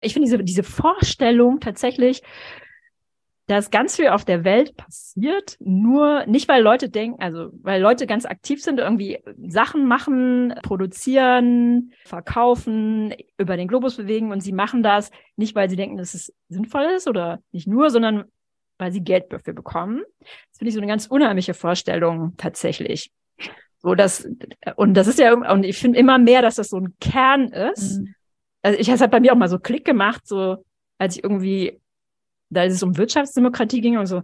Ich finde diese, diese Vorstellung tatsächlich, dass ganz viel auf der Welt passiert, nur nicht, weil Leute denken, also weil Leute ganz aktiv sind, irgendwie Sachen machen, produzieren, verkaufen, über den Globus bewegen und sie machen das nicht, weil sie denken, dass es sinnvoll ist oder nicht nur, sondern weil sie Geld dafür bekommen. Das finde ich so eine ganz unheimliche Vorstellung tatsächlich. So dass, und das ist ja, und ich finde immer mehr, dass das so ein Kern ist. Mhm. Also ich, es hat bei mir auch mal so Klick gemacht, so als ich irgendwie da es um Wirtschaftsdemokratie ging und so,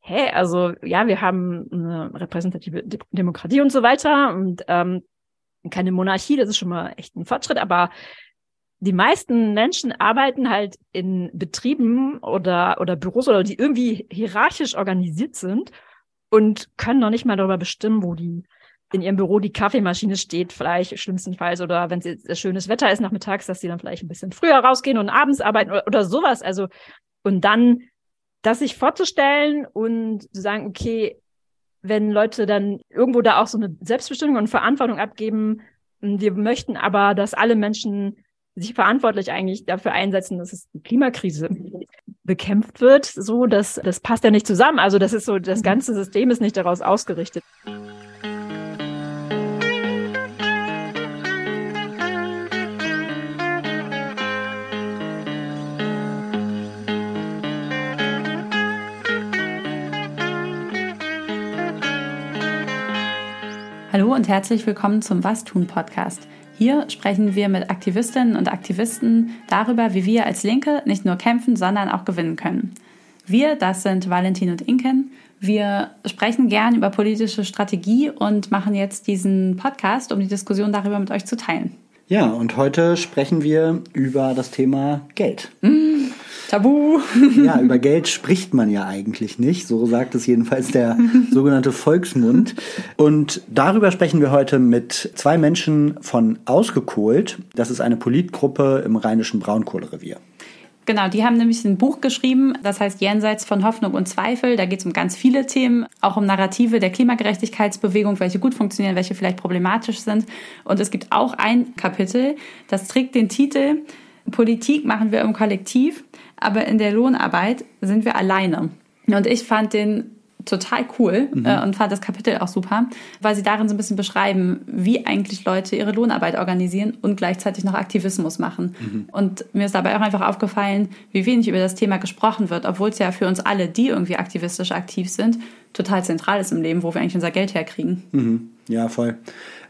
hä, also ja, wir haben eine repräsentative Demokratie und so weiter und ähm, keine Monarchie, das ist schon mal echt ein Fortschritt, aber die meisten Menschen arbeiten halt in Betrieben oder, oder Büros oder die irgendwie hierarchisch organisiert sind und können noch nicht mal darüber bestimmen, wo die in ihrem Büro die Kaffeemaschine steht, vielleicht schlimmstenfalls, oder wenn es schönes Wetter ist nachmittags, dass sie dann vielleicht ein bisschen früher rausgehen und abends arbeiten oder, oder sowas. Also und dann das sich vorzustellen und zu sagen, okay, wenn Leute dann irgendwo da auch so eine Selbstbestimmung und Verantwortung abgeben, wir möchten aber, dass alle Menschen sich verantwortlich eigentlich dafür einsetzen, dass es die Klimakrise bekämpft wird, so, dass das passt ja nicht zusammen. Also das ist so, das ganze System ist nicht daraus ausgerichtet. Hallo und herzlich willkommen zum Was tun Podcast. Hier sprechen wir mit Aktivistinnen und Aktivisten darüber, wie wir als Linke nicht nur kämpfen, sondern auch gewinnen können. Wir, das sind Valentin und Inken. Wir sprechen gern über politische Strategie und machen jetzt diesen Podcast, um die Diskussion darüber mit euch zu teilen. Ja, und heute sprechen wir über das Thema Geld. Mm, Tabu. Ja, über Geld spricht man ja eigentlich nicht. So sagt es jedenfalls der sogenannte Volksmund. Und darüber sprechen wir heute mit zwei Menschen von Ausgekohlt. Das ist eine Politgruppe im rheinischen Braunkohlerevier. Genau, die haben nämlich ein Buch geschrieben, das heißt Jenseits von Hoffnung und Zweifel. Da geht es um ganz viele Themen, auch um Narrative der Klimagerechtigkeitsbewegung, welche gut funktionieren, welche vielleicht problematisch sind. Und es gibt auch ein Kapitel, das trägt den Titel Politik machen wir im Kollektiv aber in der Lohnarbeit sind wir alleine. Und ich fand den total cool mhm. äh, und fand das Kapitel auch super, weil sie darin so ein bisschen beschreiben, wie eigentlich Leute ihre Lohnarbeit organisieren und gleichzeitig noch Aktivismus machen. Mhm. Und mir ist dabei auch einfach aufgefallen, wie wenig über das Thema gesprochen wird, obwohl es ja für uns alle, die irgendwie aktivistisch aktiv sind, total zentral ist im Leben, wo wir eigentlich unser Geld herkriegen. Mhm. Ja, voll.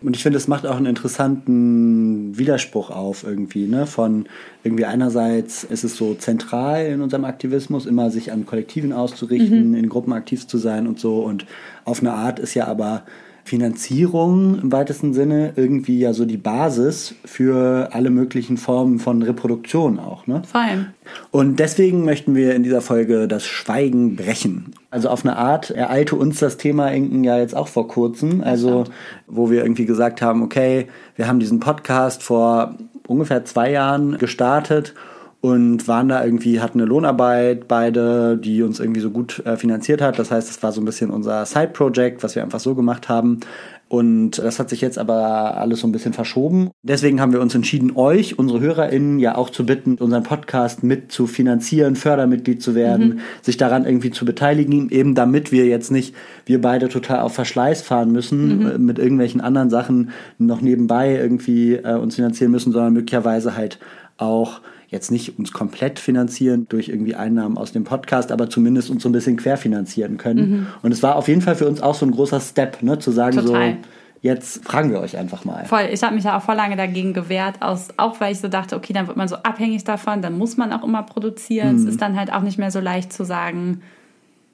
Und ich finde, es macht auch einen interessanten Widerspruch auf irgendwie, ne? Von irgendwie einerseits ist es so zentral in unserem Aktivismus, immer sich an Kollektiven auszurichten, mhm. in Gruppen aktiv zu sein und so. Und auf eine Art ist ja aber Finanzierung im weitesten Sinne irgendwie ja so die Basis für alle möglichen Formen von Reproduktion auch. Ne? Vor allem. Und deswegen möchten wir in dieser Folge das Schweigen brechen. Also auf eine Art ereilte uns das Thema Inken ja jetzt auch vor kurzem. Also wo wir irgendwie gesagt haben, okay, wir haben diesen Podcast vor ungefähr zwei Jahren gestartet und waren da irgendwie, hatten eine Lohnarbeit, beide, die uns irgendwie so gut äh, finanziert hat. Das heißt, es war so ein bisschen unser Side-Project, was wir einfach so gemacht haben. Und das hat sich jetzt aber alles so ein bisschen verschoben. Deswegen haben wir uns entschieden, euch, unsere HörerInnen, ja auch zu bitten, unseren Podcast mit zu finanzieren, Fördermitglied zu werden, mhm. sich daran irgendwie zu beteiligen, eben damit wir jetzt nicht, wir beide total auf Verschleiß fahren müssen, mhm. Äh, mit irgendwelchen anderen Sachen noch nebenbei irgendwie äh, uns finanzieren müssen, sondern möglicherweise halt auch jetzt nicht uns komplett finanzieren durch irgendwie Einnahmen aus dem Podcast, aber zumindest uns so ein bisschen querfinanzieren können. Mhm. Und es war auf jeden Fall für uns auch so ein großer Step, ne, zu sagen Total. so, jetzt fragen wir euch einfach mal. Voll, ich habe mich ja auch voll lange dagegen gewehrt, aus, auch weil ich so dachte, okay, dann wird man so abhängig davon, dann muss man auch immer produzieren. Mhm. Es ist dann halt auch nicht mehr so leicht zu sagen,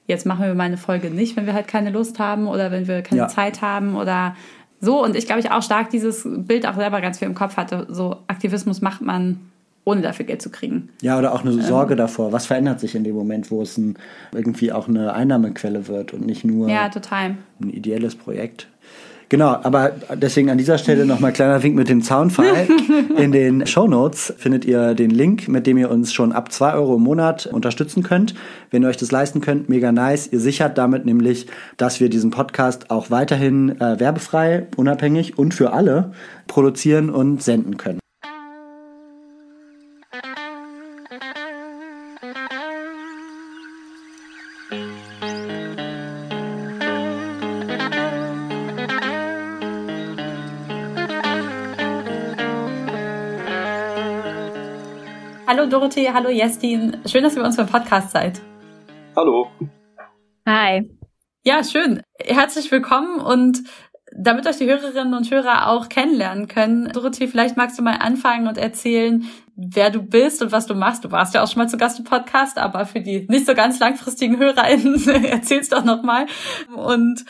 jetzt machen wir mal eine Folge nicht, wenn wir halt keine Lust haben oder wenn wir keine ja. Zeit haben oder so. Und ich glaube, ich auch stark dieses Bild auch selber ganz viel im Kopf hatte. So Aktivismus macht man ohne dafür Geld zu kriegen. Ja, oder auch eine ähm. Sorge ähm, davor. Was verändert sich in dem Moment, wo es ein, irgendwie auch eine Einnahmequelle wird und nicht nur ja, total. ein ideelles Projekt? Genau, aber deswegen an dieser Stelle nochmal kleiner Wink mit dem Zaunfall. In den Show Notes findet ihr den Link, mit dem ihr uns schon ab 2 Euro im Monat unterstützen könnt. Wenn ihr euch das leisten könnt, mega nice. Ihr sichert damit nämlich, dass wir diesen Podcast auch weiterhin äh, werbefrei, unabhängig und für alle produzieren und senden können. Dorothee, hallo Jestin. Schön, dass ihr uns beim Podcast seid. Hallo. Hi. Ja, schön. Herzlich willkommen und damit euch die Hörerinnen und Hörer auch kennenlernen können, Dorothee, vielleicht magst du mal anfangen und erzählen, wer du bist und was du machst. Du warst ja auch schon mal zu Gast im Podcast, aber für die nicht so ganz langfristigen HörerInnen erzähl's doch nochmal. Und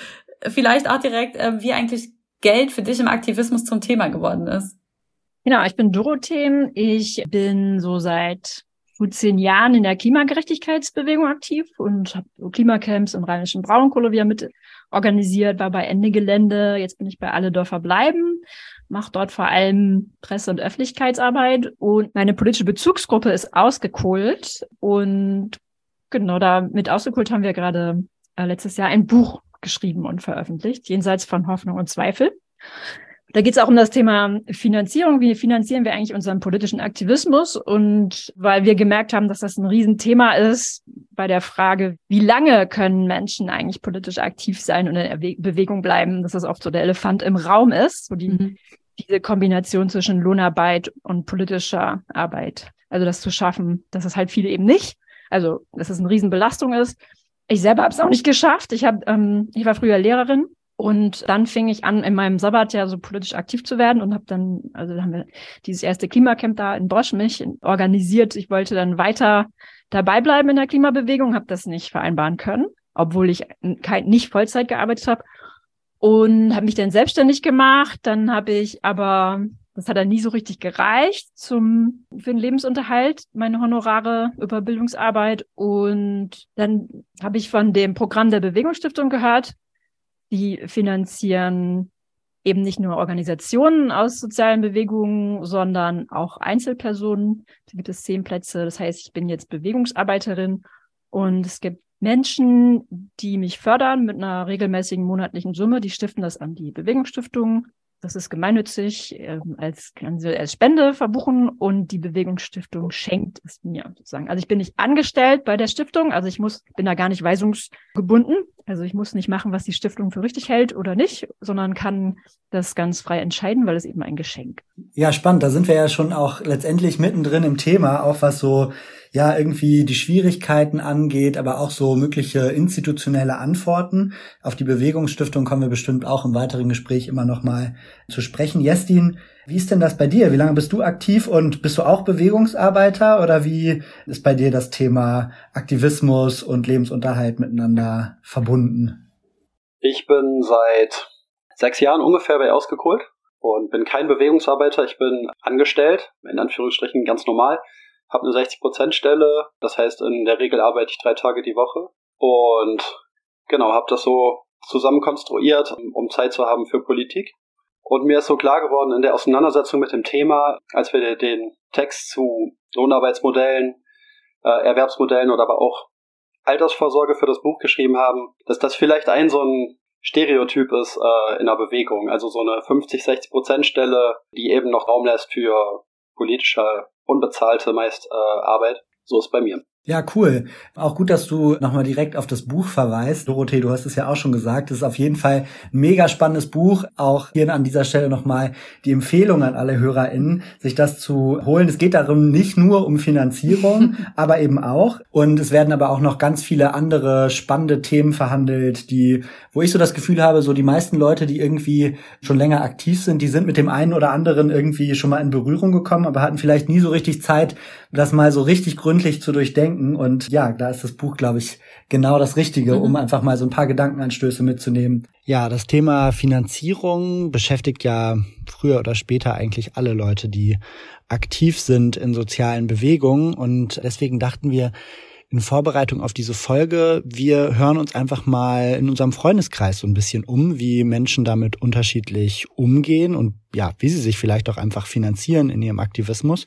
vielleicht auch direkt, äh, wie eigentlich Geld für dich im Aktivismus zum Thema geworden ist. Genau, ich bin Dorothee. Ich bin so seit gut zehn Jahren in der Klimagerechtigkeitsbewegung aktiv und habe Klimacamps im Rheinischen Braunkohle wieder mit organisiert, war bei Ende Gelände. Jetzt bin ich bei Alle Dörfer bleiben, mache dort vor allem Presse- und Öffentlichkeitsarbeit und meine politische Bezugsgruppe ist ausgekohlt und genau damit ausgekohlt haben wir gerade äh, letztes Jahr ein Buch geschrieben und veröffentlicht, jenseits von Hoffnung und Zweifel. Da geht es auch um das Thema Finanzierung. Wie finanzieren wir eigentlich unseren politischen Aktivismus? Und weil wir gemerkt haben, dass das ein Riesenthema ist bei der Frage, wie lange können Menschen eigentlich politisch aktiv sein und in der Bewegung bleiben, dass das oft so der Elefant im Raum ist, so die, mhm. diese Kombination zwischen Lohnarbeit und politischer Arbeit. Also das zu schaffen, dass es halt viele eben nicht. Also, dass es eine Riesenbelastung ist. Ich selber habe es auch nicht geschafft. Ich habe, ähm, ich war früher Lehrerin und dann fing ich an, in meinem Sabbatjahr so politisch aktiv zu werden und habe dann, also dann haben wir dieses erste Klimacamp da in Bosch mich organisiert. Ich wollte dann weiter dabei bleiben in der Klimabewegung, habe das nicht vereinbaren können, obwohl ich nicht Vollzeit gearbeitet habe und habe mich dann selbstständig gemacht. Dann habe ich aber, das hat dann nie so richtig gereicht zum für den Lebensunterhalt, meine Honorare über Bildungsarbeit. Und dann habe ich von dem Programm der Bewegungsstiftung gehört die finanzieren eben nicht nur Organisationen aus sozialen Bewegungen, sondern auch Einzelpersonen. Da gibt es zehn Plätze. Das heißt, ich bin jetzt Bewegungsarbeiterin und es gibt Menschen, die mich fördern mit einer regelmäßigen monatlichen Summe. Die stiften das an die Bewegungsstiftung. Das ist gemeinnützig äh, als, als Spende verbuchen und die Bewegungsstiftung schenkt es mir sozusagen. Also ich bin nicht angestellt bei der Stiftung, also ich muss, bin da gar nicht weisungsgebunden. Also ich muss nicht machen, was die Stiftung für richtig hält oder nicht, sondern kann das ganz frei entscheiden, weil es eben ein Geschenk. Ja, spannend. Da sind wir ja schon auch letztendlich mittendrin im Thema, auch was so ja irgendwie die Schwierigkeiten angeht, aber auch so mögliche institutionelle Antworten. Auf die Bewegungsstiftung kommen wir bestimmt auch im weiteren Gespräch immer noch mal zu sprechen. Jestin, wie ist denn das bei dir? Wie lange bist du aktiv und bist du auch Bewegungsarbeiter oder wie ist bei dir das Thema Aktivismus und Lebensunterhalt miteinander verbunden? Ich bin seit sechs Jahren ungefähr bei Ausgekohlt und bin kein Bewegungsarbeiter. Ich bin angestellt, in Anführungsstrichen ganz normal, habe eine 60%-Stelle. Das heißt, in der Regel arbeite ich drei Tage die Woche und genau, habe das so zusammen konstruiert, um Zeit zu haben für Politik und mir ist so klar geworden in der Auseinandersetzung mit dem Thema, als wir den Text zu Lohnarbeitsmodellen, äh, Erwerbsmodellen oder aber auch Altersvorsorge für das Buch geschrieben haben, dass das vielleicht ein so ein Stereotyp ist äh, in der Bewegung. Also so eine 50, 60 Prozent Stelle, die eben noch Raum lässt für politische, unbezahlte meist äh, Arbeit. So ist bei mir. Ja, cool. Auch gut, dass du nochmal direkt auf das Buch verweist. Dorothee, du hast es ja auch schon gesagt. Es ist auf jeden Fall ein mega spannendes Buch. Auch hier an dieser Stelle nochmal die Empfehlung an alle HörerInnen, sich das zu holen. Es geht darum nicht nur um Finanzierung, aber eben auch. Und es werden aber auch noch ganz viele andere spannende Themen verhandelt, die, wo ich so das Gefühl habe, so die meisten Leute, die irgendwie schon länger aktiv sind, die sind mit dem einen oder anderen irgendwie schon mal in Berührung gekommen, aber hatten vielleicht nie so richtig Zeit, das mal so richtig gründlich zu durchdenken denken. Und ja, da ist das Buch, glaube ich, genau das Richtige, mhm. um einfach mal so ein paar Gedankenanstöße mitzunehmen. Ja, das Thema Finanzierung beschäftigt ja früher oder später eigentlich alle Leute, die aktiv sind in sozialen Bewegungen. Und deswegen dachten wir, in Vorbereitung auf diese Folge, wir hören uns einfach mal in unserem Freundeskreis so ein bisschen um, wie Menschen damit unterschiedlich umgehen und ja, wie sie sich vielleicht auch einfach finanzieren in ihrem Aktivismus.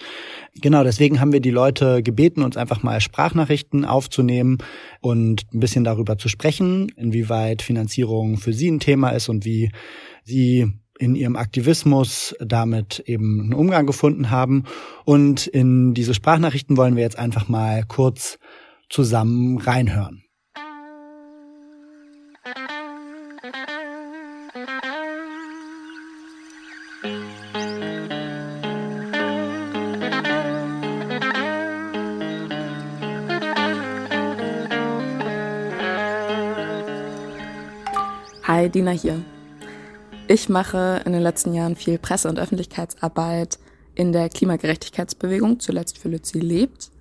Genau, deswegen haben wir die Leute gebeten, uns einfach mal Sprachnachrichten aufzunehmen und ein bisschen darüber zu sprechen, inwieweit Finanzierung für sie ein Thema ist und wie sie in ihrem Aktivismus damit eben einen Umgang gefunden haben. Und in diese Sprachnachrichten wollen wir jetzt einfach mal kurz zusammen reinhören. Hi, Dina hier. Ich mache in den letzten Jahren viel Presse- und Öffentlichkeitsarbeit in der Klimagerechtigkeitsbewegung, zuletzt für Lützi lebt.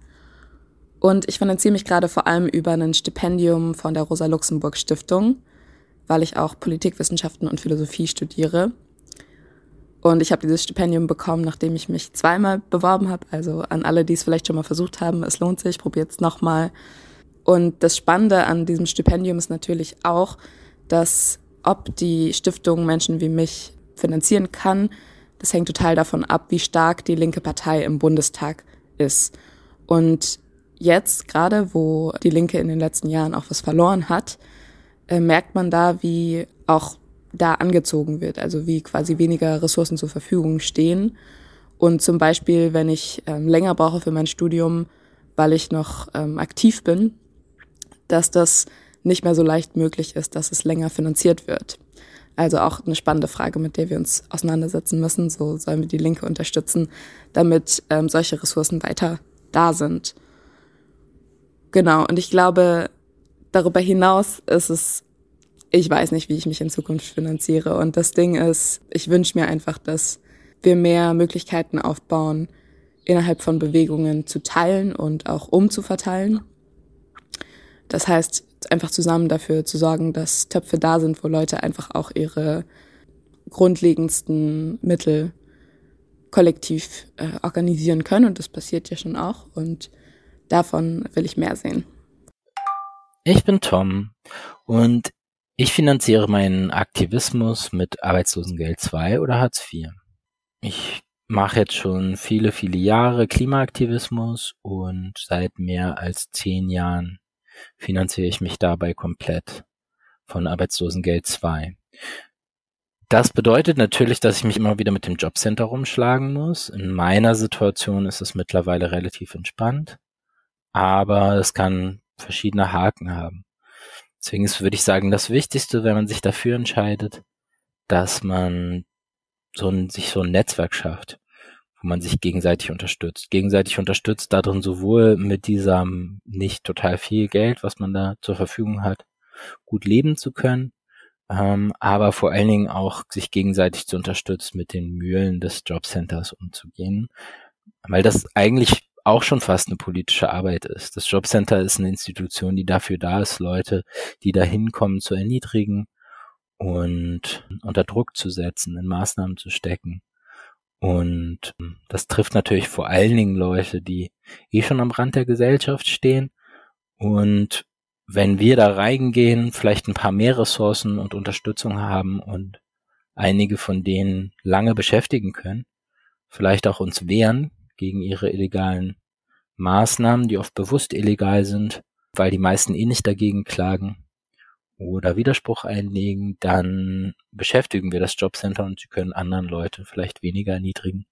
Und ich finanziere mich gerade vor allem über ein Stipendium von der Rosa-Luxemburg-Stiftung, weil ich auch Politikwissenschaften und Philosophie studiere. Und ich habe dieses Stipendium bekommen, nachdem ich mich zweimal beworben habe. Also an alle, die es vielleicht schon mal versucht haben, es lohnt sich, probiert es nochmal. Und das Spannende an diesem Stipendium ist natürlich auch, dass ob die Stiftung Menschen wie mich finanzieren kann, das hängt total davon ab, wie stark die linke Partei im Bundestag ist. Und jetzt, gerade wo die Linke in den letzten Jahren auch was verloren hat, äh, merkt man da, wie auch da angezogen wird, also wie quasi weniger Ressourcen zur Verfügung stehen. Und zum Beispiel, wenn ich ähm, länger brauche für mein Studium, weil ich noch ähm, aktiv bin, dass das nicht mehr so leicht möglich ist, dass es länger finanziert wird. Also auch eine spannende Frage, mit der wir uns auseinandersetzen müssen. So sollen wir die Linke unterstützen, damit ähm, solche Ressourcen weiter da sind. Genau, und ich glaube, darüber hinaus ist es, ich weiß nicht, wie ich mich in Zukunft finanziere. Und das Ding ist, ich wünsche mir einfach, dass wir mehr Möglichkeiten aufbauen, innerhalb von Bewegungen zu teilen und auch umzuverteilen. Das heißt, einfach zusammen dafür zu sorgen, dass Töpfe da sind, wo Leute einfach auch ihre grundlegendsten Mittel kollektiv äh, organisieren können. Und das passiert ja schon auch. Und davon will ich mehr sehen. Ich bin Tom und ich finanziere meinen Aktivismus mit Arbeitslosengeld 2 oder Hartz IV. Ich mache jetzt schon viele, viele Jahre Klimaaktivismus und seit mehr als zehn Jahren finanziere ich mich dabei komplett von Arbeitslosengeld 2. Das bedeutet natürlich, dass ich mich immer wieder mit dem Jobcenter rumschlagen muss. In meiner Situation ist es mittlerweile relativ entspannt, aber es kann verschiedene Haken haben. Deswegen ist, würde ich sagen, das Wichtigste, wenn man sich dafür entscheidet, dass man so ein, sich so ein Netzwerk schafft wo man sich gegenseitig unterstützt. Gegenseitig unterstützt darin sowohl mit diesem nicht total viel Geld, was man da zur Verfügung hat, gut leben zu können, ähm, aber vor allen Dingen auch sich gegenseitig zu unterstützen, mit den Mühlen des Jobcenters umzugehen, weil das eigentlich auch schon fast eine politische Arbeit ist. Das Jobcenter ist eine Institution, die dafür da ist, Leute, die da hinkommen, zu erniedrigen und unter Druck zu setzen, in Maßnahmen zu stecken. Und das trifft natürlich vor allen Dingen Leute, die eh schon am Rand der Gesellschaft stehen. Und wenn wir da reingehen, vielleicht ein paar mehr Ressourcen und Unterstützung haben und einige von denen lange beschäftigen können, vielleicht auch uns wehren gegen ihre illegalen Maßnahmen, die oft bewusst illegal sind, weil die meisten eh nicht dagegen klagen, oder Widerspruch einlegen, dann beschäftigen wir das Jobcenter und sie können anderen Leute vielleicht weniger erniedrigen.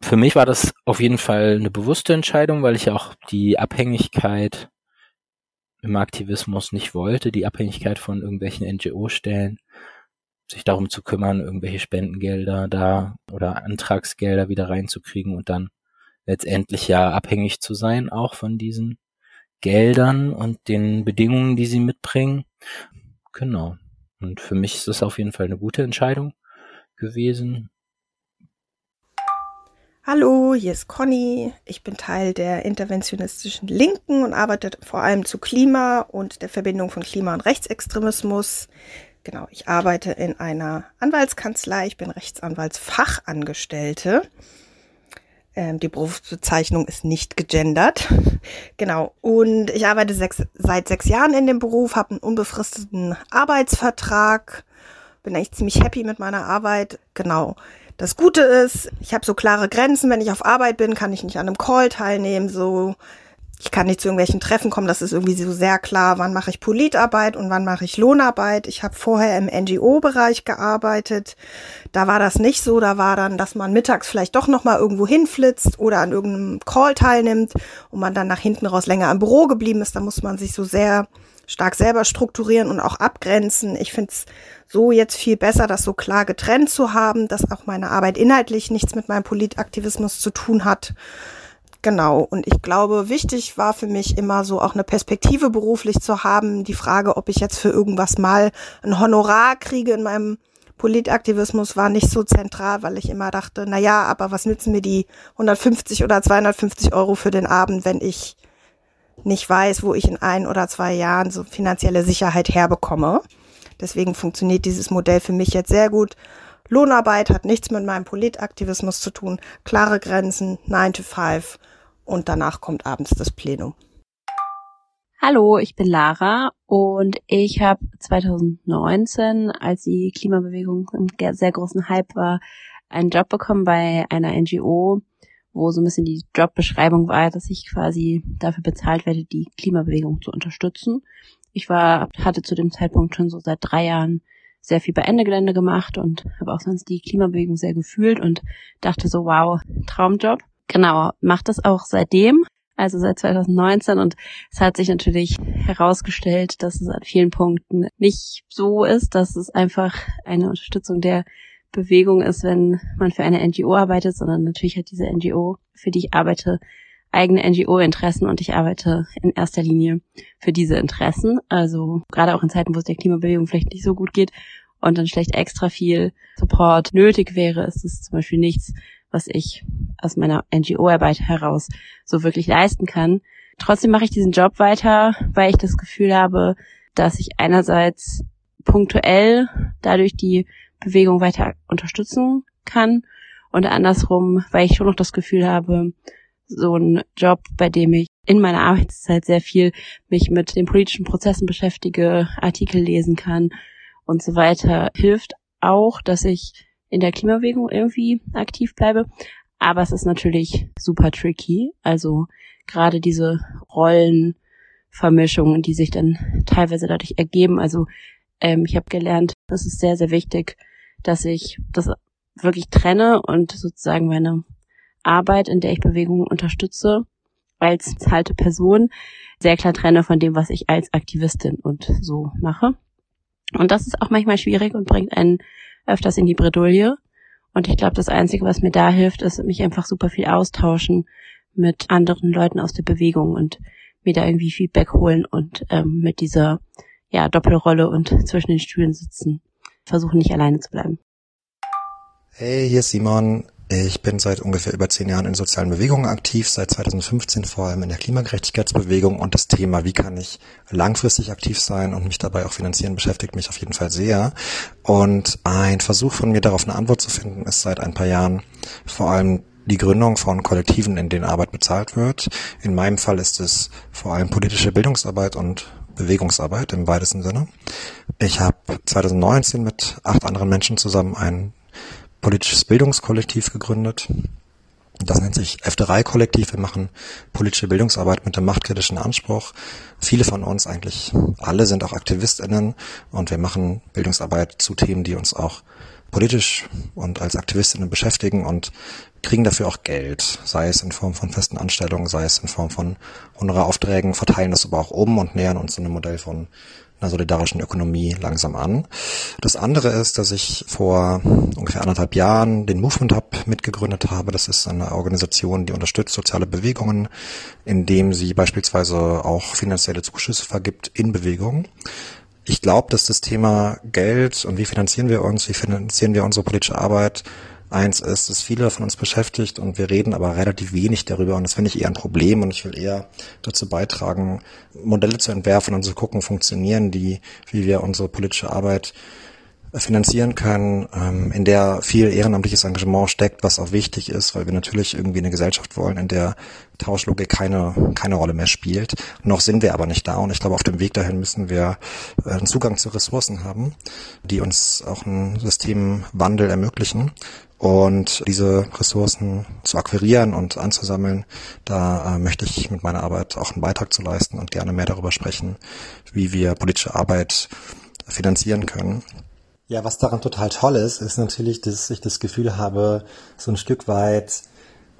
Für mich war das auf jeden Fall eine bewusste Entscheidung, weil ich auch die Abhängigkeit im Aktivismus nicht wollte, die Abhängigkeit von irgendwelchen NGO-Stellen, sich darum zu kümmern, irgendwelche Spendengelder da oder Antragsgelder wieder reinzukriegen und dann letztendlich ja abhängig zu sein, auch von diesen Geldern und den Bedingungen, die sie mitbringen. Genau. Und für mich ist das auf jeden Fall eine gute Entscheidung gewesen. Hallo, hier ist Conny. Ich bin Teil der interventionistischen Linken und arbeite vor allem zu Klima und der Verbindung von Klima und Rechtsextremismus. Genau, ich arbeite in einer Anwaltskanzlei. Ich bin Rechtsanwaltsfachangestellte. Ähm, die Berufsbezeichnung ist nicht gegendert. genau. Und ich arbeite sechs, seit sechs Jahren in dem Beruf, habe einen unbefristeten Arbeitsvertrag, bin eigentlich ziemlich happy mit meiner Arbeit. Genau. Das Gute ist, ich habe so klare Grenzen. Wenn ich auf Arbeit bin, kann ich nicht an einem Call teilnehmen. So, ich kann nicht zu irgendwelchen Treffen kommen, das ist irgendwie so sehr klar, wann mache ich Politarbeit und wann mache ich Lohnarbeit. Ich habe vorher im NGO-Bereich gearbeitet. Da war das nicht so, da war dann, dass man mittags vielleicht doch noch mal irgendwo hinflitzt oder an irgendeinem Call teilnimmt und man dann nach hinten raus länger im Büro geblieben ist. Da muss man sich so sehr stark selber strukturieren und auch abgrenzen. Ich finde es so jetzt viel besser, das so klar getrennt zu haben, dass auch meine Arbeit inhaltlich nichts mit meinem Politaktivismus zu tun hat. Genau. Und ich glaube, wichtig war für mich immer so auch eine Perspektive beruflich zu haben. Die Frage, ob ich jetzt für irgendwas mal ein Honorar kriege in meinem Politaktivismus war nicht so zentral, weil ich immer dachte, na ja, aber was nützen mir die 150 oder 250 Euro für den Abend, wenn ich nicht weiß, wo ich in ein oder zwei Jahren so finanzielle Sicherheit herbekomme. Deswegen funktioniert dieses Modell für mich jetzt sehr gut. Lohnarbeit hat nichts mit meinem Politaktivismus zu tun. Klare Grenzen, 9 to 5 und danach kommt abends das Plenum. Hallo, ich bin Lara und ich habe 2019, als die Klimabewegung im sehr großen Hype war, einen Job bekommen bei einer NGO, wo so ein bisschen die Jobbeschreibung war, dass ich quasi dafür bezahlt werde, die Klimabewegung zu unterstützen. Ich war, hatte zu dem Zeitpunkt schon so seit drei Jahren sehr viel bei Ende Gelände gemacht und habe auch sonst die Klimabewegung sehr gefühlt und dachte so, wow, Traumjob. Genau, macht das auch seitdem, also seit 2019 und es hat sich natürlich herausgestellt, dass es an vielen Punkten nicht so ist, dass es einfach eine Unterstützung der Bewegung ist, wenn man für eine NGO arbeitet, sondern natürlich hat diese NGO, für die ich arbeite, eigene NGO-Interessen und ich arbeite in erster Linie für diese Interessen. Also gerade auch in Zeiten, wo es der Klimabewegung vielleicht nicht so gut geht und dann schlecht extra viel Support nötig wäre, ist es zum Beispiel nichts, was ich aus meiner NGO-Arbeit heraus so wirklich leisten kann. Trotzdem mache ich diesen Job weiter, weil ich das Gefühl habe, dass ich einerseits punktuell dadurch die Bewegung weiter unterstützen kann und andersrum, weil ich schon noch das Gefühl habe, so ein Job, bei dem ich in meiner Arbeitszeit sehr viel mich mit den politischen Prozessen beschäftige, Artikel lesen kann und so weiter, hilft auch, dass ich in der Klimabewegung irgendwie aktiv bleibe. Aber es ist natürlich super tricky. Also gerade diese Rollenvermischungen, die sich dann teilweise dadurch ergeben. Also ähm, ich habe gelernt, es ist sehr, sehr wichtig, dass ich das wirklich trenne und sozusagen meine Arbeit, in der ich Bewegungen unterstütze, als halte Person sehr klar trenne von dem, was ich als Aktivistin und so mache. Und das ist auch manchmal schwierig und bringt einen öfters in die Bredouille. Und ich glaube, das Einzige, was mir da hilft, ist mich einfach super viel austauschen mit anderen Leuten aus der Bewegung und mir da irgendwie Feedback holen und ähm, mit dieser ja, Doppelrolle und zwischen den Stühlen sitzen versuchen nicht alleine zu bleiben. Hey, hier ist Simon. Ich bin seit ungefähr über zehn Jahren in sozialen Bewegungen aktiv, seit 2015 vor allem in der Klimagerechtigkeitsbewegung und das Thema, wie kann ich langfristig aktiv sein und mich dabei auch finanzieren, beschäftigt mich auf jeden Fall sehr. Und ein Versuch von mir darauf eine Antwort zu finden, ist seit ein paar Jahren vor allem die Gründung von Kollektiven, in denen Arbeit bezahlt wird. In meinem Fall ist es vor allem politische Bildungsarbeit und Bewegungsarbeit im weitesten Sinne. Ich habe 2019 mit acht anderen Menschen zusammen ein politisches Bildungskollektiv gegründet. Das nennt sich F3-Kollektiv. Wir machen politische Bildungsarbeit mit dem machtkritischen Anspruch. Viele von uns, eigentlich alle, sind auch AktivistInnen und wir machen Bildungsarbeit zu Themen, die uns auch politisch und als AktivistInnen beschäftigen und kriegen dafür auch Geld, sei es in Form von festen Anstellungen, sei es in Form von Honoraraufträgen, verteilen das aber auch um und nähern uns in einem Modell von einer solidarischen Ökonomie langsam an. Das andere ist, dass ich vor ungefähr anderthalb Jahren den Movement Hub mitgegründet habe. Das ist eine Organisation, die unterstützt soziale Bewegungen, indem sie beispielsweise auch finanzielle Zuschüsse vergibt in Bewegungen. Ich glaube, dass das Thema Geld und wie finanzieren wir uns, wie finanzieren wir unsere politische Arbeit eins ist, das viele von uns beschäftigt und wir reden aber relativ wenig darüber und das finde ich eher ein Problem und ich will eher dazu beitragen, Modelle zu entwerfen und zu gucken, funktionieren die, wie wir unsere politische Arbeit finanzieren können, ähm, in der viel ehrenamtliches Engagement steckt, was auch wichtig ist, weil wir natürlich irgendwie eine Gesellschaft wollen, in der Tauschlogik keine, keine Rolle mehr spielt. Noch sind wir aber nicht da und ich glaube, auf dem Weg dahin müssen wir äh, einen Zugang zu Ressourcen haben, die uns auch einen Systemwandel ermöglichen. Und diese Ressourcen zu akquirieren und anzusammeln, da äh, möchte ich mit meiner Arbeit auch einen Beitrag zu leisten und gerne mehr darüber sprechen, wie wir politische Arbeit finanzieren können. Ja, was daran total toll ist, ist natürlich, dass ich das Gefühl habe, so ein Stück weit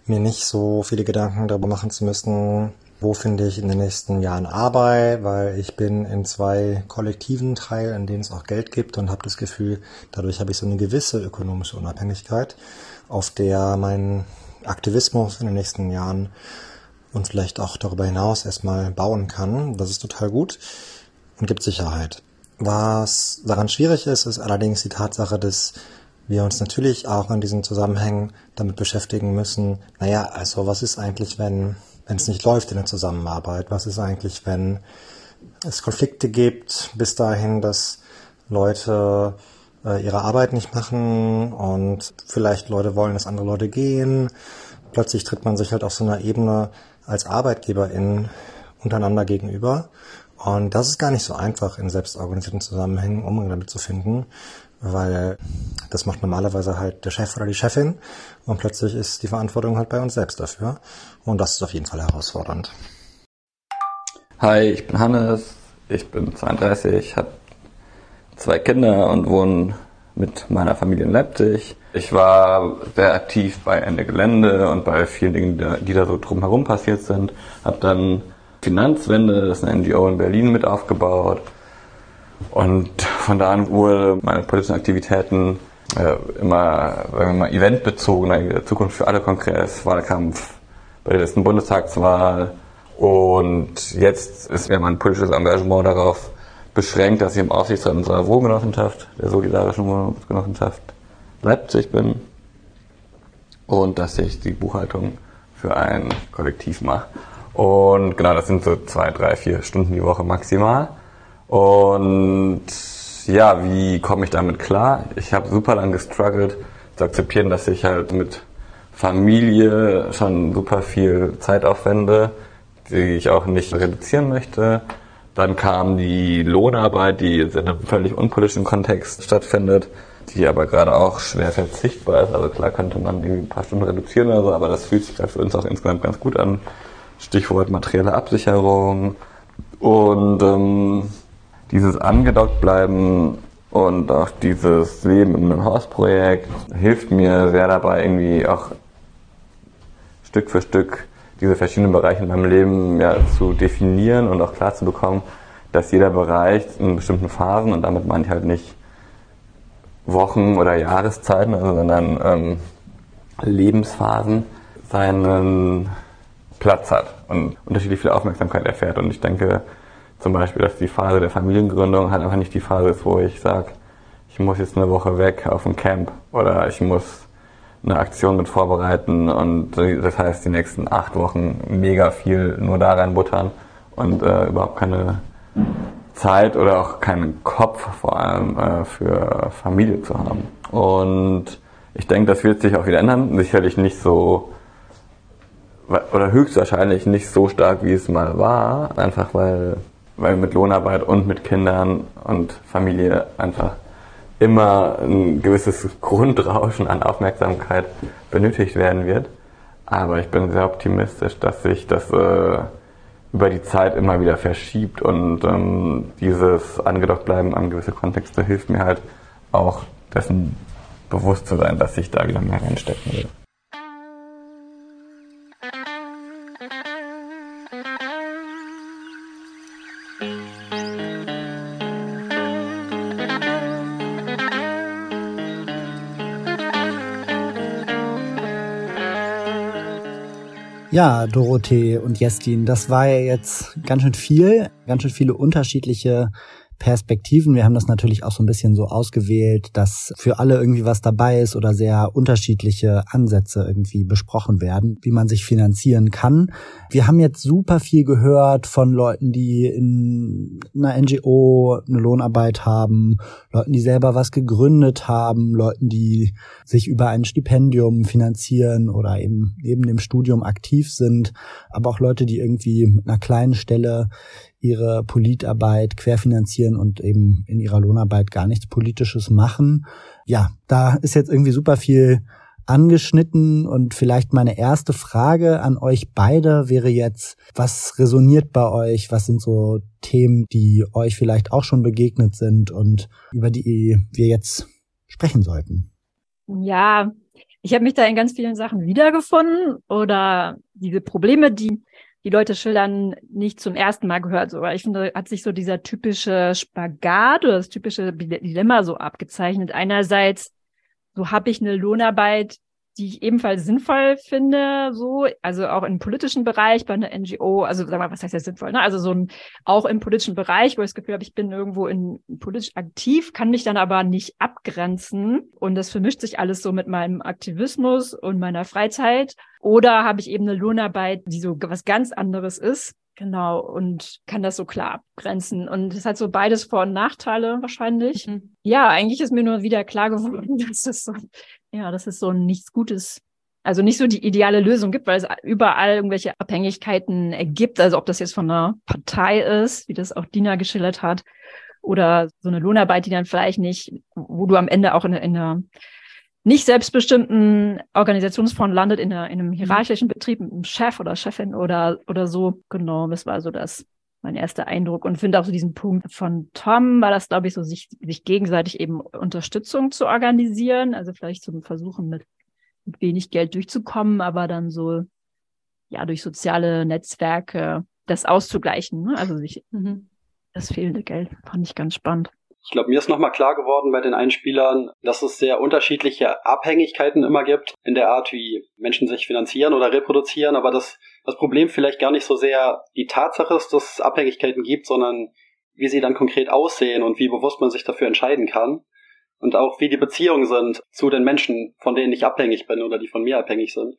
mir nicht so viele Gedanken darüber machen zu müssen, wo finde ich in den nächsten Jahren Arbeit, weil ich bin in zwei kollektiven Teil, in denen es auch Geld gibt und habe das Gefühl, dadurch habe ich so eine gewisse ökonomische Unabhängigkeit, auf der mein Aktivismus in den nächsten Jahren und vielleicht auch darüber hinaus erstmal bauen kann. Das ist total gut und gibt Sicherheit. Was daran schwierig ist, ist allerdings die Tatsache, dass wir uns natürlich auch in diesen Zusammenhängen damit beschäftigen müssen, naja, also was ist eigentlich, wenn, wenn es nicht läuft in der Zusammenarbeit? Was ist eigentlich, wenn es Konflikte gibt, bis dahin, dass Leute äh, ihre Arbeit nicht machen und vielleicht Leute wollen, dass andere Leute gehen. Plötzlich tritt man sich halt auf so einer Ebene als Arbeitgeberin untereinander gegenüber und das ist gar nicht so einfach in selbstorganisierten Zusammenhängen Umgang damit zu finden, weil das macht normalerweise halt der Chef oder die Chefin und plötzlich ist die Verantwortung halt bei uns selbst dafür. Und das ist auf jeden Fall herausfordernd. Hi, ich bin Hannes, ich bin 32, habe zwei Kinder und wohne mit meiner Familie in Leipzig. Ich war sehr aktiv bei Ende Gelände und bei vielen Dingen, die da so drumherum passiert sind. Habe dann Finanzwende, das ist eine NGO in Berlin mit aufgebaut. Und von da an wurde meine politischen Aktivitäten äh, immer, sagen wir mal, eventbezogener, Zukunft für alle Kongress, Wahlkampf bei der letzten Bundestagswahl. Und jetzt ist mir mein politisches Engagement darauf beschränkt, dass ich im Aufsichtsrat unserer Wohngenossenschaft, der Solidarischen Wohngenossenschaft Leipzig bin und dass ich die Buchhaltung für ein Kollektiv mache. Und genau, das sind so zwei, drei, vier Stunden die Woche maximal. Und ja, wie komme ich damit klar? Ich habe super lang gestruggelt zu akzeptieren, dass ich halt mit Familie schon super viel Zeit aufwende, die ich auch nicht reduzieren möchte. Dann kam die Lohnarbeit, die in einem völlig unpolitischen Kontext stattfindet, die aber gerade auch schwer verzichtbar ist. Also klar könnte man irgendwie ein paar Stunden reduzieren oder so, aber das fühlt sich für uns auch insgesamt ganz gut an. Stichwort materielle Absicherung und ähm, dieses angedockt bleiben und auch dieses Leben in einem Hausprojekt hilft mir sehr dabei, irgendwie auch Stück für Stück diese verschiedenen Bereiche in meinem Leben ja, zu definieren und auch klar zu bekommen, dass jeder Bereich in bestimmten Phasen, und damit meine ich halt nicht Wochen oder Jahreszeiten, also, sondern ähm, Lebensphasen, seinen Platz hat und unterschiedlich viel Aufmerksamkeit erfährt. Und ich denke zum Beispiel, dass die Phase der Familiengründung halt einfach nicht die Phase ist, wo ich sage, ich muss jetzt eine Woche weg auf ein Camp oder ich muss eine Aktion mit vorbereiten und das heißt die nächsten acht Wochen mega viel nur da reinbuttern und äh, überhaupt keine Zeit oder auch keinen Kopf vor allem äh, für Familie zu haben. Und ich denke, das wird sich auch wieder ändern. Sicherlich nicht so oder höchstwahrscheinlich nicht so stark, wie es mal war, einfach weil, weil mit Lohnarbeit und mit Kindern und Familie einfach immer ein gewisses Grundrauschen an Aufmerksamkeit benötigt werden wird. Aber ich bin sehr optimistisch, dass sich das äh, über die Zeit immer wieder verschiebt und ähm, dieses angedockt bleiben an gewisse Kontexte hilft mir halt auch dessen bewusst zu sein, dass ich da wieder mehr reinstecken will. Ja, Dorothee und Jestin, das war ja jetzt ganz schön viel, ganz schön viele unterschiedliche Perspektiven. Wir haben das natürlich auch so ein bisschen so ausgewählt, dass für alle irgendwie was dabei ist oder sehr unterschiedliche Ansätze irgendwie besprochen werden, wie man sich finanzieren kann. Wir haben jetzt super viel gehört von Leuten, die in einer NGO eine Lohnarbeit haben, Leuten, die selber was gegründet haben, Leuten, die sich über ein Stipendium finanzieren oder eben neben dem Studium aktiv sind, aber auch Leute, die irgendwie mit einer kleinen Stelle ihre Politarbeit querfinanzieren und eben in ihrer Lohnarbeit gar nichts Politisches machen. Ja, da ist jetzt irgendwie super viel angeschnitten und vielleicht meine erste Frage an euch beide wäre jetzt, was resoniert bei euch? Was sind so Themen, die euch vielleicht auch schon begegnet sind und über die wir jetzt sprechen sollten? Ja, ich habe mich da in ganz vielen Sachen wiedergefunden oder diese Probleme, die die Leute schildern, nicht zum ersten Mal gehört. So, ich finde, hat sich so dieser typische Spagat oder das typische Dilemma so abgezeichnet. Einerseits, so habe ich eine Lohnarbeit, die ich ebenfalls sinnvoll finde, so, also auch im politischen Bereich bei einer NGO, also sag mal, was heißt ja sinnvoll, ne? Also so ein, auch im politischen Bereich, wo ich das Gefühl habe, ich bin irgendwo in politisch aktiv, kann mich dann aber nicht abgrenzen und das vermischt sich alles so mit meinem Aktivismus und meiner Freizeit. Oder habe ich eben eine Lohnarbeit, die so was ganz anderes ist, Genau, und kann das so klar abgrenzen. Und es hat so beides Vor- und Nachteile wahrscheinlich. Mhm. Ja, eigentlich ist mir nur wieder klar geworden, dass es so, ja, dass es so nichts Gutes, also nicht so die ideale Lösung gibt, weil es überall irgendwelche Abhängigkeiten ergibt. Also ob das jetzt von einer Partei ist, wie das auch Dina geschildert hat, oder so eine Lohnarbeit, die dann vielleicht nicht, wo du am Ende auch in, in einer nicht selbstbestimmten Organisationsform landet in, einer, in einem mhm. hierarchischen Betrieb mit einem Chef oder Chefin oder, oder so. Genau, das war so das mein erster Eindruck und finde auch so diesen Punkt von Tom war das, glaube ich, so sich, sich gegenseitig eben Unterstützung zu organisieren, also vielleicht zum Versuchen mit, mit wenig Geld durchzukommen, aber dann so ja durch soziale Netzwerke das auszugleichen, ne? also sich mhm. das fehlende Geld fand ich ganz spannend. Ich glaube, mir ist nochmal klar geworden bei den Einspielern, dass es sehr unterschiedliche Abhängigkeiten immer gibt in der Art, wie Menschen sich finanzieren oder reproduzieren, aber dass das Problem vielleicht gar nicht so sehr die Tatsache ist, dass es Abhängigkeiten gibt, sondern wie sie dann konkret aussehen und wie bewusst man sich dafür entscheiden kann. Und auch wie die Beziehungen sind zu den Menschen, von denen ich abhängig bin oder die von mir abhängig sind.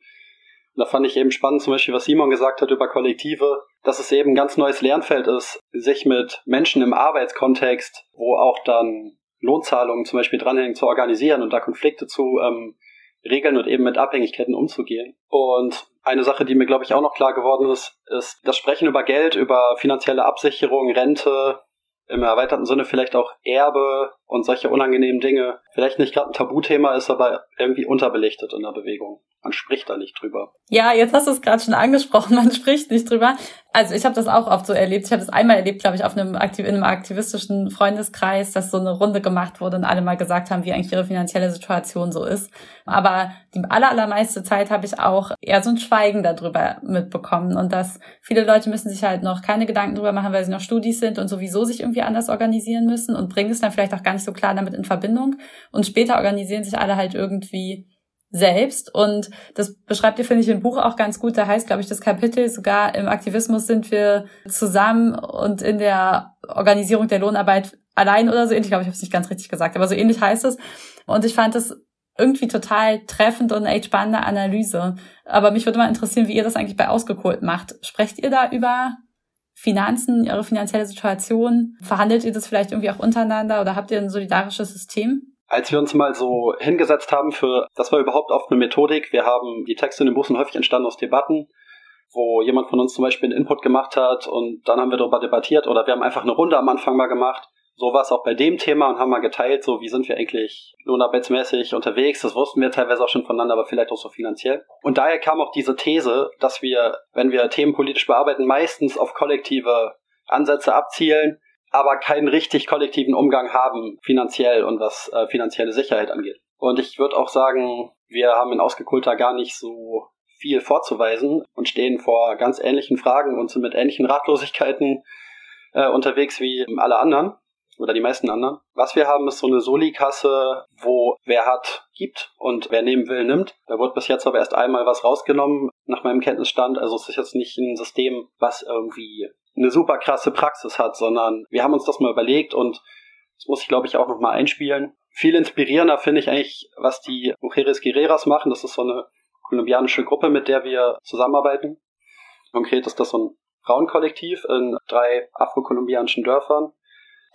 Da fand ich eben spannend, zum Beispiel, was Simon gesagt hat über Kollektive, dass es eben ein ganz neues Lernfeld ist, sich mit Menschen im Arbeitskontext, wo auch dann Lohnzahlungen zum Beispiel dranhängen, zu organisieren und da Konflikte zu ähm, regeln und eben mit Abhängigkeiten umzugehen. Und eine Sache, die mir, glaube ich, auch noch klar geworden ist, ist das Sprechen über Geld, über finanzielle Absicherung, Rente, im erweiterten Sinne vielleicht auch Erbe und solche unangenehmen Dinge vielleicht nicht gerade ein Tabuthema ist, aber irgendwie unterbelichtet in der Bewegung man spricht da nicht drüber. Ja, jetzt hast du es gerade schon angesprochen, man spricht nicht drüber. Also ich habe das auch oft so erlebt. Ich habe das einmal erlebt, glaube ich, auf einem Aktiv in einem aktivistischen Freundeskreis, dass so eine Runde gemacht wurde und alle mal gesagt haben, wie eigentlich ihre finanzielle Situation so ist. Aber die aller, allermeiste Zeit habe ich auch eher so ein Schweigen darüber mitbekommen und dass viele Leute müssen sich halt noch keine Gedanken drüber machen, weil sie noch Studis sind und sowieso sich irgendwie anders organisieren müssen und bringen es dann vielleicht auch gar nicht so klar damit in Verbindung. Und später organisieren sich alle halt irgendwie selbst. Und das beschreibt ihr, finde ich, im Buch auch ganz gut. Da heißt, glaube ich, das Kapitel sogar im Aktivismus sind wir zusammen und in der Organisierung der Lohnarbeit allein oder so ähnlich. Ich glaube, ich habe es nicht ganz richtig gesagt, aber so ähnlich heißt es. Und ich fand es irgendwie total treffend und eine echt spannende Analyse. Aber mich würde mal interessieren, wie ihr das eigentlich bei Ausgekohlt macht. Sprecht ihr da über Finanzen, ihre finanzielle Situation? Verhandelt ihr das vielleicht irgendwie auch untereinander oder habt ihr ein solidarisches System? Als wir uns mal so hingesetzt haben für, das war überhaupt oft eine Methodik. Wir haben, die Texte in den Buchen häufig entstanden aus Debatten, wo jemand von uns zum Beispiel einen Input gemacht hat und dann haben wir darüber debattiert oder wir haben einfach eine Runde am Anfang mal gemacht. So war es auch bei dem Thema und haben mal geteilt, so wie sind wir eigentlich lohnarbeitsmäßig unterwegs. Das wussten wir teilweise auch schon voneinander, aber vielleicht auch so finanziell. Und daher kam auch diese These, dass wir, wenn wir Themen politisch bearbeiten, meistens auf kollektive Ansätze abzielen, aber keinen richtig kollektiven Umgang haben finanziell und was äh, finanzielle Sicherheit angeht. Und ich würde auch sagen, wir haben in Ausgekulter gar nicht so viel vorzuweisen und stehen vor ganz ähnlichen Fragen und sind mit ähnlichen Ratlosigkeiten äh, unterwegs wie alle anderen oder die meisten anderen. Was wir haben, ist so eine Soli-Kasse, wo wer hat, gibt und wer nehmen will, nimmt. Da wurde bis jetzt aber erst einmal was rausgenommen, nach meinem Kenntnisstand. Also es ist jetzt nicht ein System, was irgendwie eine super krasse Praxis hat, sondern wir haben uns das mal überlegt und das muss ich, glaube ich, auch nochmal einspielen. Viel inspirierender finde ich eigentlich, was die Mujeres Guerreras machen. Das ist so eine kolumbianische Gruppe, mit der wir zusammenarbeiten. Konkret ist das so ein Frauenkollektiv in drei afrokolumbianischen Dörfern,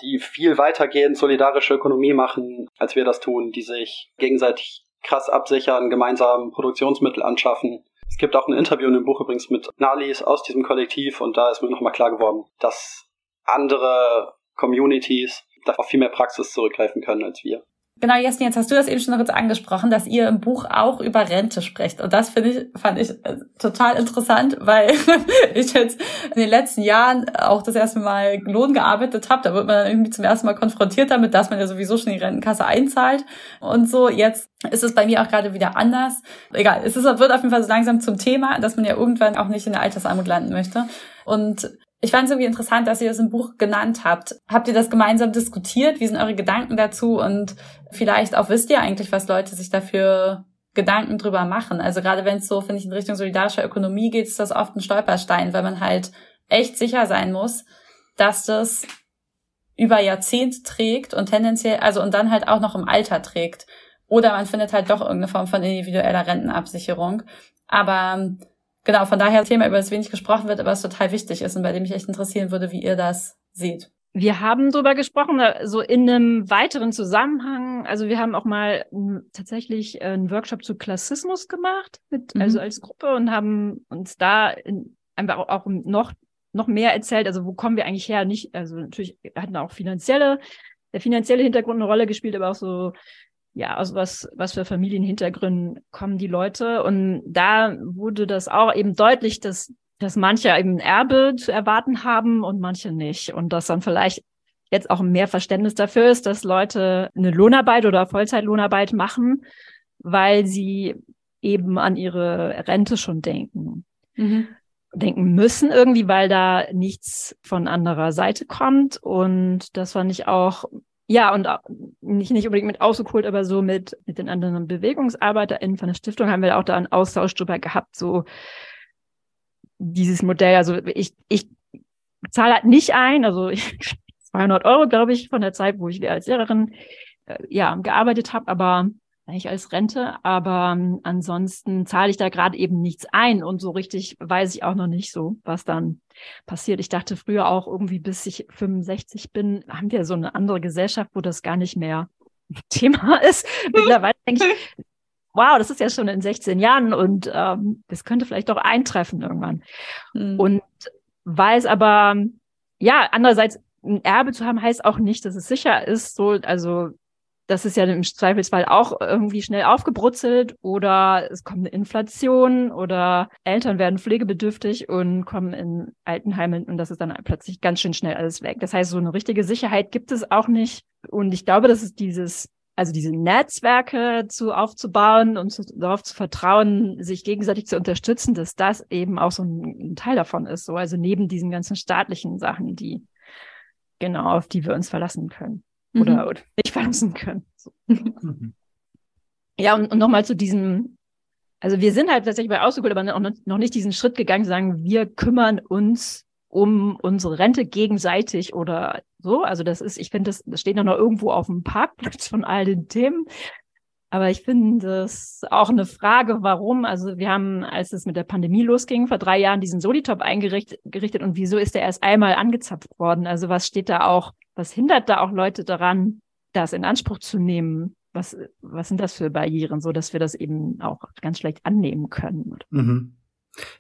die viel weitergehend solidarische Ökonomie machen, als wir das tun, die sich gegenseitig krass absichern, gemeinsam Produktionsmittel anschaffen. Es gibt auch ein Interview in dem Buch übrigens mit Nalis aus diesem Kollektiv und da ist mir nochmal klar geworden, dass andere Communities darauf viel mehr Praxis zurückgreifen können als wir. Genau, Jessin, jetzt hast du das eben schon kurz angesprochen, dass ihr im Buch auch über Rente sprecht. Und das finde ich, fand ich äh, total interessant, weil ich jetzt in den letzten Jahren auch das erste Mal Lohn gearbeitet habe. Da wird man irgendwie zum ersten Mal konfrontiert damit, dass man ja sowieso schon die Rentenkasse einzahlt und so. Jetzt ist es bei mir auch gerade wieder anders. Egal, es ist, wird auf jeden Fall so langsam zum Thema, dass man ja irgendwann auch nicht in der Altersarmut landen möchte. Und ich fand es irgendwie interessant, dass ihr das im Buch genannt habt. Habt ihr das gemeinsam diskutiert? Wie sind eure Gedanken dazu? Und vielleicht auch wisst ihr eigentlich, was Leute sich dafür Gedanken drüber machen. Also gerade wenn es so, finde ich, in Richtung solidarischer Ökonomie geht, ist das oft ein Stolperstein, weil man halt echt sicher sein muss, dass das über Jahrzehnte trägt und tendenziell, also und dann halt auch noch im Alter trägt. Oder man findet halt doch irgendeine Form von individueller Rentenabsicherung. Aber genau, von daher ein Thema, über das wenig gesprochen wird, aber es total wichtig ist und bei dem mich echt interessieren würde, wie ihr das seht. Wir haben darüber gesprochen, äh, so in einem weiteren Zusammenhang. Also wir haben auch mal hm, tatsächlich einen Workshop zu Klassismus gemacht, mit, mhm. also als Gruppe und haben uns da in, einfach auch noch, noch mehr erzählt. Also wo kommen wir eigentlich her? Nicht, also natürlich hatten auch finanzielle, der finanzielle Hintergrund eine Rolle gespielt, aber auch so ja, aus was, was für Familienhintergründen kommen die Leute. Und da wurde das auch eben deutlich, dass, dass manche eben Erbe zu erwarten haben und manche nicht. Und dass dann vielleicht jetzt auch mehr Verständnis dafür ist, dass Leute eine Lohnarbeit oder Vollzeitlohnarbeit machen, weil sie eben an ihre Rente schon denken. Mhm. denken müssen irgendwie, weil da nichts von anderer Seite kommt. Und das fand ich auch ja, und nicht, nicht unbedingt mit ausgeholt, aber so mit, mit den anderen BewegungsarbeiterInnen von der Stiftung haben wir auch da einen Austausch drüber gehabt, so dieses Modell. Also ich, ich zahle halt nicht ein, also ich, 200 Euro, glaube ich, von der Zeit, wo ich als Lehrerin äh, ja gearbeitet habe, aber eigentlich als Rente, aber ähm, ansonsten zahle ich da gerade eben nichts ein und so richtig weiß ich auch noch nicht so, was dann passiert. Ich dachte früher auch irgendwie, bis ich 65 bin, haben wir so eine andere Gesellschaft, wo das gar nicht mehr Thema ist. Mittlerweile denke ich, wow, das ist ja schon in 16 Jahren und ähm, das könnte vielleicht doch eintreffen irgendwann. Mhm. Und weiß aber, ja, andererseits ein Erbe zu haben, heißt auch nicht, dass es sicher ist. So, also das ist ja im Zweifelsfall auch irgendwie schnell aufgebrutzelt oder es kommt eine Inflation oder Eltern werden pflegebedürftig und kommen in Altenheime und das ist dann plötzlich ganz schön schnell alles weg. Das heißt, so eine richtige Sicherheit gibt es auch nicht. Und ich glaube, dass es dieses also diese Netzwerke zu aufzubauen und zu, darauf zu vertrauen, sich gegenseitig zu unterstützen, dass das eben auch so ein, ein Teil davon ist. So, also neben diesen ganzen staatlichen Sachen, die genau auf die wir uns verlassen können mhm. oder nicht verlassen können. So. Mhm. Ja, und, und nochmal zu diesem, also wir sind halt tatsächlich bei Ausgeholt, aber noch, noch nicht diesen Schritt gegangen, sagen, wir kümmern uns um unsere Rente gegenseitig oder so. Also das ist, ich finde, das, das steht noch irgendwo auf dem Parkplatz von all den Themen. Aber ich finde das auch eine Frage, warum. Also wir haben, als es mit der Pandemie losging, vor drei Jahren diesen Solitop eingerichtet und wieso ist der erst einmal angezapft worden? Also was steht da auch, was hindert da auch Leute daran, das in Anspruch zu nehmen? Was, was sind das für Barrieren, so dass wir das eben auch ganz schlecht annehmen können? Mhm.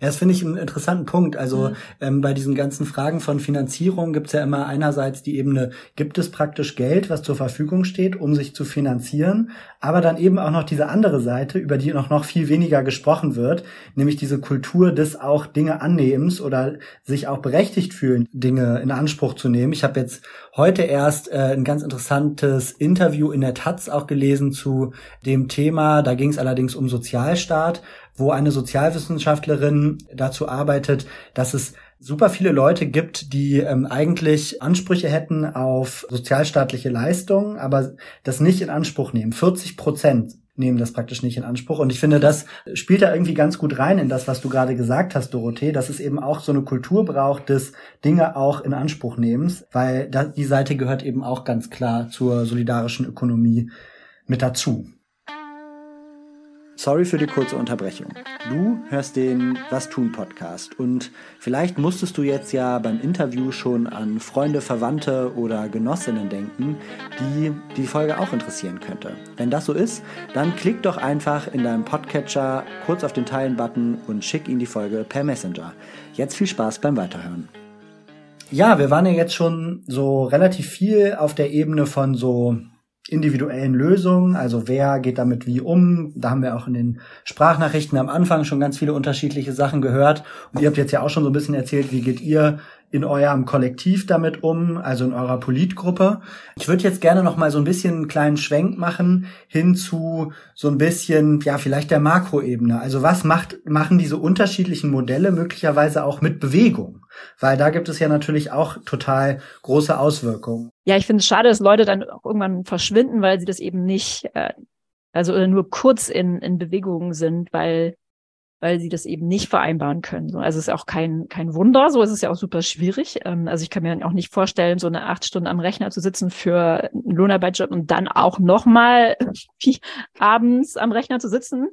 Ja, das finde ich einen interessanten Punkt. Also mhm. ähm, bei diesen ganzen Fragen von Finanzierung gibt es ja immer einerseits die Ebene, gibt es praktisch Geld, was zur Verfügung steht, um sich zu finanzieren, aber dann eben auch noch diese andere Seite, über die noch, noch viel weniger gesprochen wird, nämlich diese Kultur des auch Dinge annehmens oder sich auch berechtigt fühlen, Dinge in Anspruch zu nehmen. Ich habe jetzt heute erst äh, ein ganz interessantes Interview in der Taz auch gelesen zu dem Thema. Da ging es allerdings um Sozialstaat wo eine Sozialwissenschaftlerin dazu arbeitet, dass es super viele Leute gibt, die ähm, eigentlich Ansprüche hätten auf sozialstaatliche Leistungen, aber das nicht in Anspruch nehmen. 40 Prozent nehmen das praktisch nicht in Anspruch. Und ich finde, das spielt da irgendwie ganz gut rein in das, was du gerade gesagt hast, Dorothee, dass es eben auch so eine Kultur braucht des Dinge auch in Anspruch nehmens, weil da, die Seite gehört eben auch ganz klar zur solidarischen Ökonomie mit dazu. Sorry für die kurze Unterbrechung. Du hörst den Was tun Podcast und vielleicht musstest du jetzt ja beim Interview schon an Freunde, Verwandte oder Genossinnen denken, die die Folge auch interessieren könnte. Wenn das so ist, dann klick doch einfach in deinem Podcatcher kurz auf den Teilen-Button und schick ihnen die Folge per Messenger. Jetzt viel Spaß beim Weiterhören. Ja, wir waren ja jetzt schon so relativ viel auf der Ebene von so individuellen Lösungen, also wer geht damit wie um. Da haben wir auch in den Sprachnachrichten am Anfang schon ganz viele unterschiedliche Sachen gehört. Und ihr habt jetzt ja auch schon so ein bisschen erzählt, wie geht ihr in eurem Kollektiv damit um, also in eurer Politgruppe. Ich würde jetzt gerne noch mal so ein bisschen einen kleinen Schwenk machen hin zu so ein bisschen, ja, vielleicht der Makroebene. Also was macht, machen diese unterschiedlichen Modelle möglicherweise auch mit Bewegung? Weil da gibt es ja natürlich auch total große Auswirkungen. Ja, ich finde es schade, dass Leute dann auch irgendwann verschwinden, weil sie das eben nicht, äh, also oder nur kurz in, in Bewegung sind, weil weil sie das eben nicht vereinbaren können. Also es ist auch kein, kein Wunder, so ist es ja auch super schwierig. Ähm, also ich kann mir auch nicht vorstellen, so eine acht Stunden am Rechner zu sitzen für einen Lohnarbeitsjob und dann auch nochmal abends am Rechner zu sitzen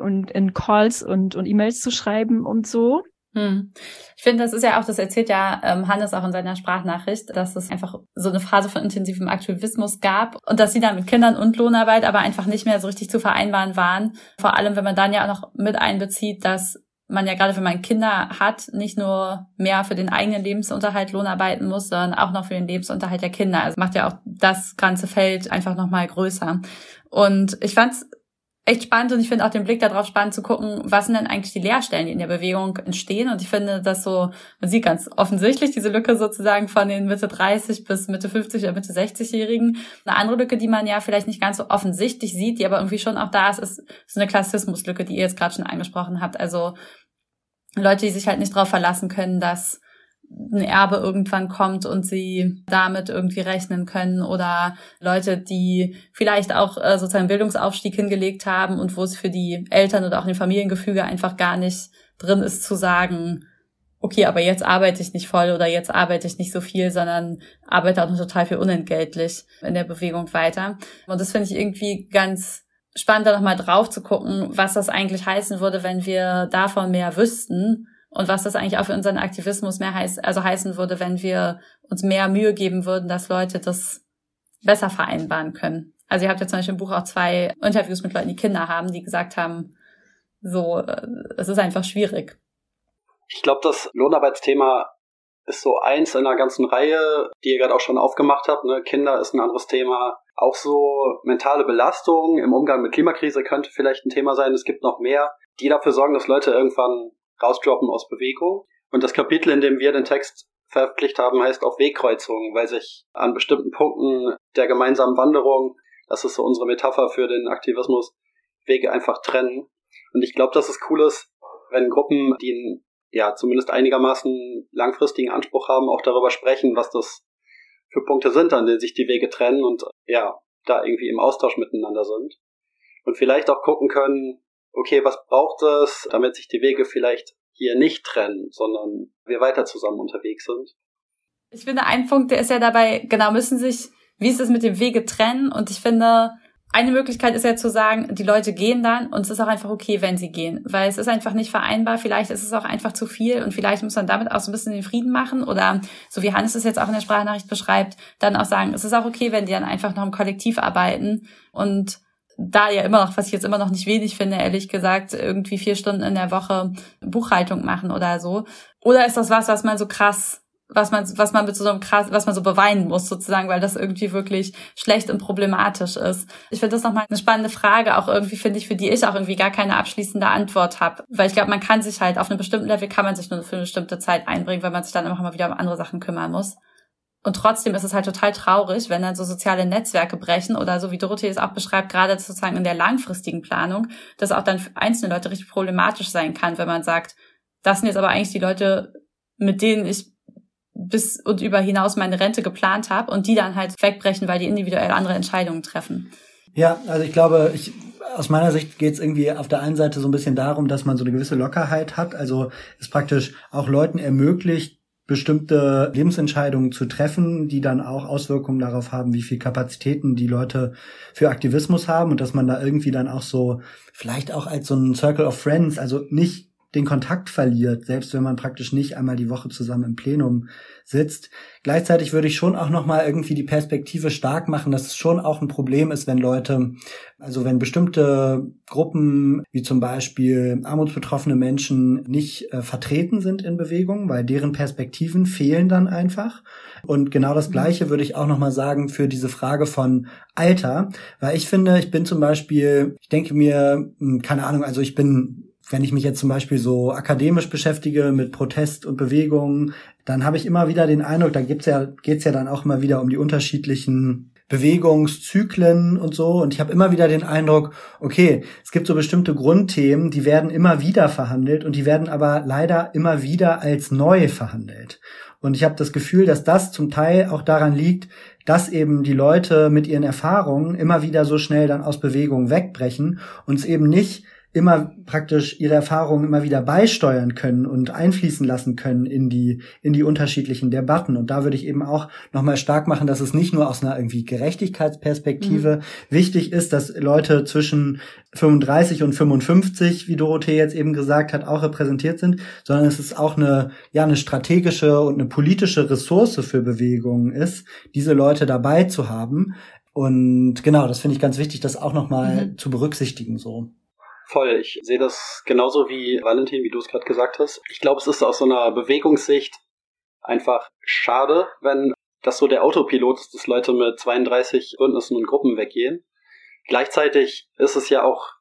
und in Calls und, und E-Mails zu schreiben und so. Hm. Ich finde, das ist ja auch, das erzählt ja ähm, Hannes auch in seiner Sprachnachricht, dass es einfach so eine Phase von intensivem Aktivismus gab und dass sie dann mit Kindern und Lohnarbeit aber einfach nicht mehr so richtig zu vereinbaren waren. Vor allem, wenn man dann ja auch noch mit einbezieht, dass man ja gerade, wenn man Kinder hat, nicht nur mehr für den eigenen Lebensunterhalt lohnarbeiten muss, sondern auch noch für den Lebensunterhalt der Kinder. Also macht ja auch das ganze Feld einfach nochmal größer. Und ich fand's echt spannend und ich finde auch den Blick darauf spannend zu gucken, was sind denn eigentlich die Leerstellen, die in der Bewegung entstehen. Und ich finde das so, man sieht ganz offensichtlich diese Lücke sozusagen von den Mitte 30 bis Mitte 50 oder Mitte 60-Jährigen. Eine andere Lücke, die man ja vielleicht nicht ganz so offensichtlich sieht, die aber irgendwie schon auch da ist, ist so eine Klassismuslücke, die ihr jetzt gerade schon angesprochen habt. Also Leute, die sich halt nicht darauf verlassen können, dass ein Erbe irgendwann kommt und sie damit irgendwie rechnen können oder Leute, die vielleicht auch äh, sozusagen Bildungsaufstieg hingelegt haben und wo es für die Eltern oder auch in den Familiengefüge einfach gar nicht drin ist zu sagen, okay, aber jetzt arbeite ich nicht voll oder jetzt arbeite ich nicht so viel, sondern arbeite auch noch total viel unentgeltlich in der Bewegung weiter. Und das finde ich irgendwie ganz spannend, da nochmal drauf zu gucken, was das eigentlich heißen würde, wenn wir davon mehr wüssten und was das eigentlich auch für unseren Aktivismus mehr heißt, also heißen würde, wenn wir uns mehr Mühe geben würden, dass Leute das besser vereinbaren können. Also ihr habt ja zum Beispiel im Buch auch zwei Interviews mit Leuten, die Kinder haben, die gesagt haben, so, äh, es ist einfach schwierig. Ich glaube, das Lohnarbeitsthema ist so eins in einer ganzen Reihe, die ihr gerade auch schon aufgemacht habt. Ne? Kinder ist ein anderes Thema. Auch so mentale Belastung im Umgang mit Klimakrise könnte vielleicht ein Thema sein. Es gibt noch mehr, die dafür sorgen, dass Leute irgendwann rausdroppen aus Bewegung. Und das Kapitel, in dem wir den Text veröffentlicht haben, heißt auf Wegkreuzungen, weil sich an bestimmten Punkten der gemeinsamen Wanderung, das ist so unsere Metapher für den Aktivismus, Wege einfach trennen. Und ich glaube, dass es cool ist, wenn Gruppen, die einen, ja zumindest einigermaßen langfristigen Anspruch haben, auch darüber sprechen, was das für Punkte sind, an denen sich die Wege trennen und ja, da irgendwie im Austausch miteinander sind. Und vielleicht auch gucken können, okay, was braucht es, damit sich die Wege vielleicht hier nicht trennen, sondern wir weiter zusammen unterwegs sind. Ich finde, ein Punkt, der ist ja dabei, genau, müssen sich, wie ist es mit dem Wege trennen? Und ich finde, eine Möglichkeit ist ja zu sagen, die Leute gehen dann und es ist auch einfach okay, wenn sie gehen, weil es ist einfach nicht vereinbar. Vielleicht ist es auch einfach zu viel und vielleicht muss man damit auch so ein bisschen den Frieden machen oder so wie Hannes es jetzt auch in der Sprachnachricht beschreibt, dann auch sagen, es ist auch okay, wenn die dann einfach noch im Kollektiv arbeiten und da ja immer noch, was ich jetzt immer noch nicht wenig finde, ehrlich gesagt, irgendwie vier Stunden in der Woche Buchhaltung machen oder so. Oder ist das was, was man so krass, was man, was man mit so einem krass, was man so beweinen muss sozusagen, weil das irgendwie wirklich schlecht und problematisch ist. Ich finde das nochmal eine spannende Frage, auch irgendwie finde ich, für die ich auch irgendwie gar keine abschließende Antwort habe. Weil ich glaube, man kann sich halt auf einem bestimmten Level kann man sich nur für eine bestimmte Zeit einbringen, weil man sich dann immer mal wieder um andere Sachen kümmern muss. Und trotzdem ist es halt total traurig, wenn dann so soziale Netzwerke brechen oder so wie Dorothee es auch beschreibt, gerade sozusagen in der langfristigen Planung, dass auch dann für einzelne Leute richtig problematisch sein kann, wenn man sagt, das sind jetzt aber eigentlich die Leute, mit denen ich bis und über hinaus meine Rente geplant habe und die dann halt wegbrechen, weil die individuell andere Entscheidungen treffen. Ja, also ich glaube, ich, aus meiner Sicht geht es irgendwie auf der einen Seite so ein bisschen darum, dass man so eine gewisse Lockerheit hat, also es praktisch auch Leuten ermöglicht, bestimmte Lebensentscheidungen zu treffen, die dann auch Auswirkungen darauf haben, wie viel Kapazitäten die Leute für Aktivismus haben und dass man da irgendwie dann auch so vielleicht auch als so ein Circle of Friends, also nicht den Kontakt verliert, selbst wenn man praktisch nicht einmal die Woche zusammen im Plenum sitzt. Gleichzeitig würde ich schon auch noch mal irgendwie die Perspektive stark machen, dass es schon auch ein Problem ist, wenn Leute, also wenn bestimmte Gruppen wie zum Beispiel armutsbetroffene Menschen nicht äh, vertreten sind in Bewegung, weil deren Perspektiven fehlen dann einfach. Und genau das Gleiche würde ich auch noch mal sagen für diese Frage von Alter, weil ich finde, ich bin zum Beispiel, ich denke mir, hm, keine Ahnung, also ich bin wenn ich mich jetzt zum Beispiel so akademisch beschäftige mit Protest und Bewegungen, dann habe ich immer wieder den Eindruck, da gibt's ja, geht's ja dann auch immer wieder um die unterschiedlichen Bewegungszyklen und so. Und ich habe immer wieder den Eindruck, okay, es gibt so bestimmte Grundthemen, die werden immer wieder verhandelt und die werden aber leider immer wieder als neu verhandelt. Und ich habe das Gefühl, dass das zum Teil auch daran liegt, dass eben die Leute mit ihren Erfahrungen immer wieder so schnell dann aus Bewegung wegbrechen und es eben nicht immer praktisch ihre Erfahrungen immer wieder beisteuern können und einfließen lassen können in die in die unterschiedlichen Debatten und da würde ich eben auch noch mal stark machen, dass es nicht nur aus einer irgendwie Gerechtigkeitsperspektive mhm. wichtig ist, dass Leute zwischen 35 und 55, wie Dorothee jetzt eben gesagt hat, auch repräsentiert sind, sondern es ist auch eine ja eine strategische und eine politische Ressource für Bewegungen ist, diese Leute dabei zu haben und genau, das finde ich ganz wichtig, das auch noch mal mhm. zu berücksichtigen so. Voll, ich sehe das genauso wie Valentin, wie du es gerade gesagt hast. Ich glaube, es ist aus so einer Bewegungssicht einfach schade, wenn das so der Autopilot ist, dass Leute mit 32 Bündnissen und Gruppen weggehen. Gleichzeitig ist es ja auch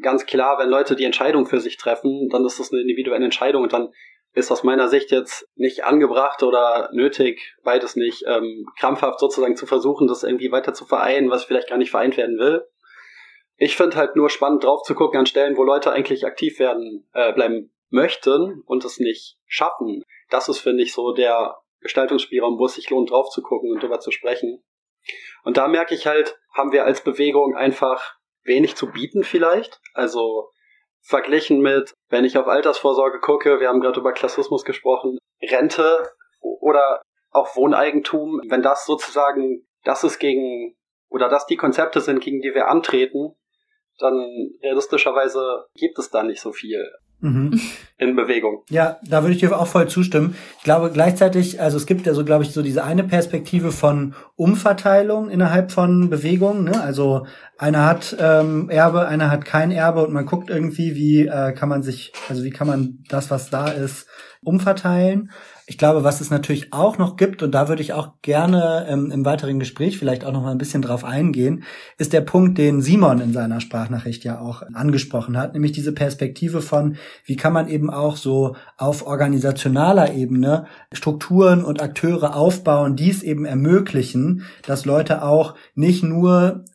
ganz klar, wenn Leute die Entscheidung für sich treffen, dann ist das eine individuelle Entscheidung und dann ist aus meiner Sicht jetzt nicht angebracht oder nötig, beides nicht, ähm, krampfhaft sozusagen zu versuchen, das irgendwie weiter zu vereinen, was vielleicht gar nicht vereint werden will. Ich finde halt nur spannend drauf zu gucken an Stellen, wo Leute eigentlich aktiv werden, äh, bleiben möchten und es nicht schaffen. Das ist, finde ich, so der Gestaltungsspielraum, wo es sich lohnt, drauf zu gucken und darüber zu sprechen. Und da merke ich halt, haben wir als Bewegung einfach wenig zu bieten vielleicht. Also verglichen mit, wenn ich auf Altersvorsorge gucke, wir haben gerade über Klassismus gesprochen, Rente oder auch Wohneigentum, wenn das sozusagen, das ist gegen, oder das die Konzepte sind, gegen die wir antreten, dann realistischerweise gibt es da nicht so viel mhm. in Bewegung. Ja, da würde ich dir auch voll zustimmen. Ich glaube gleichzeitig, also es gibt ja so, glaube ich, so diese eine Perspektive von Umverteilung innerhalb von Bewegungen. Ne? Also einer hat ähm, Erbe, einer hat kein Erbe und man guckt irgendwie, wie äh, kann man sich, also wie kann man das, was da ist, umverteilen. Ich glaube, was es natürlich auch noch gibt, und da würde ich auch gerne ähm, im weiteren Gespräch vielleicht auch noch mal ein bisschen drauf eingehen, ist der Punkt, den Simon in seiner Sprachnachricht ja auch angesprochen hat, nämlich diese Perspektive von, wie kann man eben auch so auf organisationaler Ebene Strukturen und Akteure aufbauen, die es eben ermöglichen, dass Leute auch nicht nur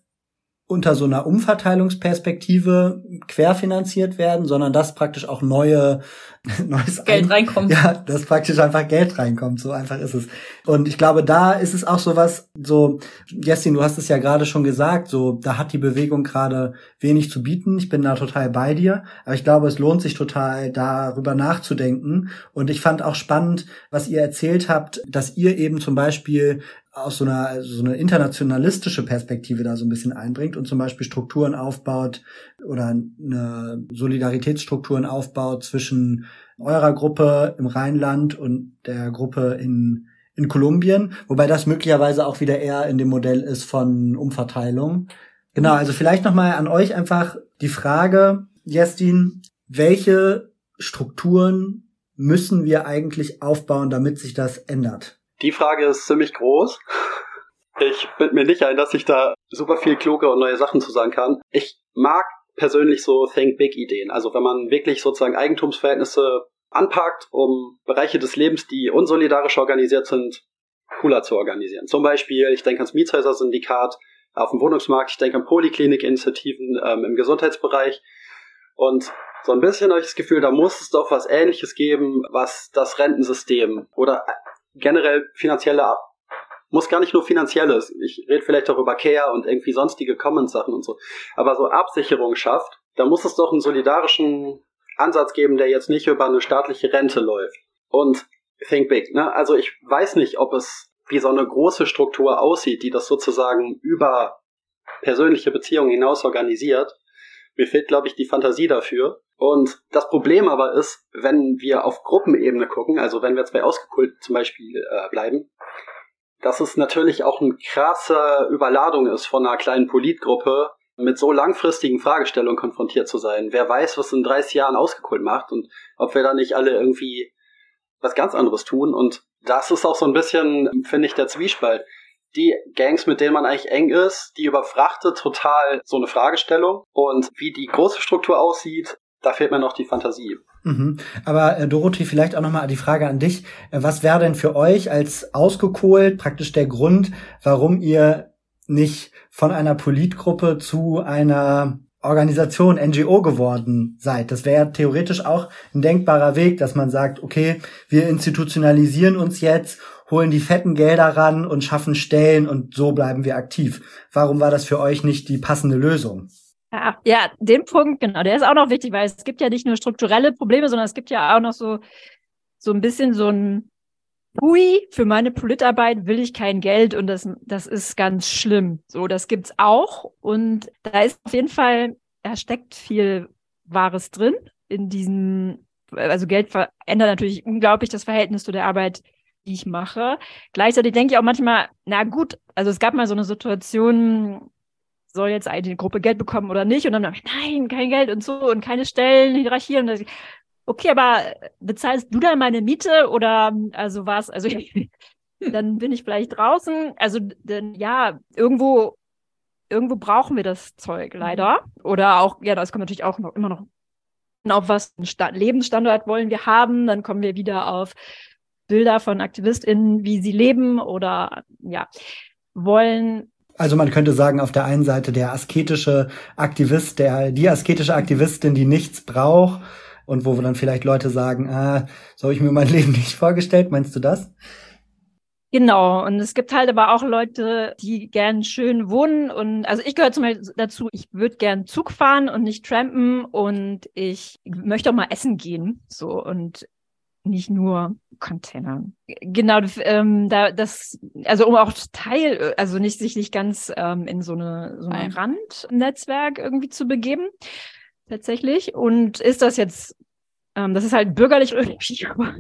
unter so einer Umverteilungsperspektive querfinanziert werden, sondern dass praktisch auch neue neues Geld Ein reinkommt. Ja, dass praktisch einfach Geld reinkommt, so einfach ist es. Und ich glaube, da ist es auch so was, so, Jessin, du hast es ja gerade schon gesagt, so, da hat die Bewegung gerade wenig zu bieten. Ich bin da total bei dir, aber ich glaube, es lohnt sich total, darüber nachzudenken. Und ich fand auch spannend, was ihr erzählt habt, dass ihr eben zum Beispiel aus so einer so eine internationalistische Perspektive da so ein bisschen einbringt und zum Beispiel Strukturen aufbaut oder eine Solidaritätsstrukturen aufbaut zwischen eurer Gruppe im Rheinland und der Gruppe in in Kolumbien, wobei das möglicherweise auch wieder eher in dem Modell ist von Umverteilung. Genau, also vielleicht noch mal an euch einfach die Frage, Jestin, welche Strukturen müssen wir eigentlich aufbauen, damit sich das ändert? Die Frage ist ziemlich groß. Ich bin mir nicht ein, dass ich da super viel kluge und neue Sachen zu sagen kann. Ich mag persönlich so Think Big Ideen. Also wenn man wirklich sozusagen Eigentumsverhältnisse anpackt, um Bereiche des Lebens, die unsolidarisch organisiert sind, cooler zu organisieren. Zum Beispiel, ich denke ans Mietshäuser-Syndikat auf dem Wohnungsmarkt, ich denke an Poliklinik-Initiativen ähm, im Gesundheitsbereich. Und so ein bisschen habe ich das Gefühl, da muss es doch was Ähnliches geben, was das Rentensystem oder generell finanzielle muss gar nicht nur finanzielles. Ich rede vielleicht auch über Care und irgendwie sonstige Commons-Sachen und so. Aber so Absicherung schafft, da muss es doch einen solidarischen Ansatz geben, der jetzt nicht über eine staatliche Rente läuft. Und think big, ne? Also ich weiß nicht, ob es wie so eine große Struktur aussieht, die das sozusagen über persönliche Beziehungen hinaus organisiert. Mir fehlt, glaube ich, die Fantasie dafür. Und das Problem aber ist, wenn wir auf Gruppenebene gucken, also wenn wir jetzt bei Ausgekult zum Beispiel äh, bleiben, dass es natürlich auch eine krasse Überladung ist von einer kleinen Politgruppe, mit so langfristigen Fragestellungen konfrontiert zu sein. Wer weiß, was in 30 Jahren ausgekult macht und ob wir da nicht alle irgendwie was ganz anderes tun. Und das ist auch so ein bisschen, finde ich, der Zwiespalt. Die Gangs, mit denen man eigentlich eng ist, die überfrachtet total so eine Fragestellung. Und wie die große Struktur aussieht, da fehlt mir noch die Fantasie. Mhm. Aber äh, Dorothee, vielleicht auch nochmal die Frage an dich. Äh, was wäre denn für euch als ausgekohlt praktisch der Grund, warum ihr nicht von einer Politgruppe zu einer Organisation, NGO geworden seid. Das wäre theoretisch auch ein denkbarer Weg, dass man sagt, okay, wir institutionalisieren uns jetzt, holen die fetten Gelder ran und schaffen Stellen und so bleiben wir aktiv. Warum war das für euch nicht die passende Lösung? Ja, ja, den Punkt, genau, der ist auch noch wichtig, weil es gibt ja nicht nur strukturelle Probleme, sondern es gibt ja auch noch so, so ein bisschen so ein Hui, für meine Politarbeit will ich kein Geld und das, das ist ganz schlimm. So, das gibt's auch. Und da ist auf jeden Fall, da steckt viel Wahres drin in diesem, also Geld verändert natürlich unglaublich das Verhältnis zu der Arbeit, die ich mache. Gleichzeitig denke ich auch manchmal, na gut, also es gab mal so eine Situation, soll jetzt eine Gruppe Geld bekommen oder nicht? Und dann, nein, kein Geld und so und keine Stellen, Hierarchie. Und das, okay, aber bezahlst du dann meine Miete oder also was? Also dann bin ich vielleicht draußen. Also denn ja, irgendwo irgendwo brauchen wir das Zeug leider. Oder auch, ja, das kommt natürlich auch noch immer noch auf was einen Lebensstandard wollen wir haben. Dann kommen wir wieder auf Bilder von AktivistInnen, wie sie leben oder ja, wollen also man könnte sagen, auf der einen Seite der asketische Aktivist, der, die asketische Aktivistin, die nichts braucht und wo dann vielleicht Leute sagen, ah, so habe ich mir mein Leben nicht vorgestellt. Meinst du das? Genau, und es gibt halt aber auch Leute, die gern schön wohnen. Und also ich gehöre zum Beispiel dazu, ich würde gern Zug fahren und nicht trampen. Und ich möchte auch mal essen gehen, so. Und nicht nur Container. Genau, ähm, da das, also um auch Teil, also nicht sich nicht ganz ähm, in so eine so ein Randnetzwerk irgendwie zu begeben, tatsächlich. Und ist das jetzt, ähm, das ist halt bürgerlich irgendwie, aber,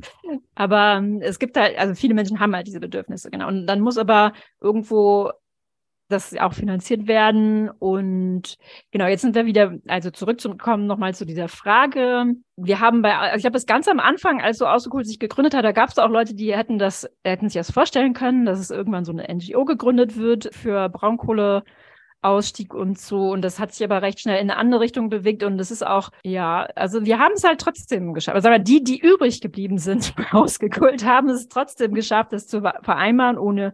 aber ähm, es gibt halt, also viele Menschen haben halt diese Bedürfnisse, genau. Und dann muss aber irgendwo das auch finanziert werden. Und genau, jetzt sind wir wieder, also zurückzukommen nochmal zu dieser Frage. Wir haben bei, also ich habe das ganz am Anfang, als so Ausgekult sich gegründet hat, da gab es auch Leute, die hätten das, hätten sich das vorstellen können, dass es irgendwann so eine NGO gegründet wird für Braunkohle. Ausstieg und so. Und das hat sich aber recht schnell in eine andere Richtung bewegt. Und das ist auch, ja, also wir haben es halt trotzdem geschafft. Also aber die, die übrig geblieben sind, ausgekult haben es trotzdem geschafft, das zu vereinbaren, ohne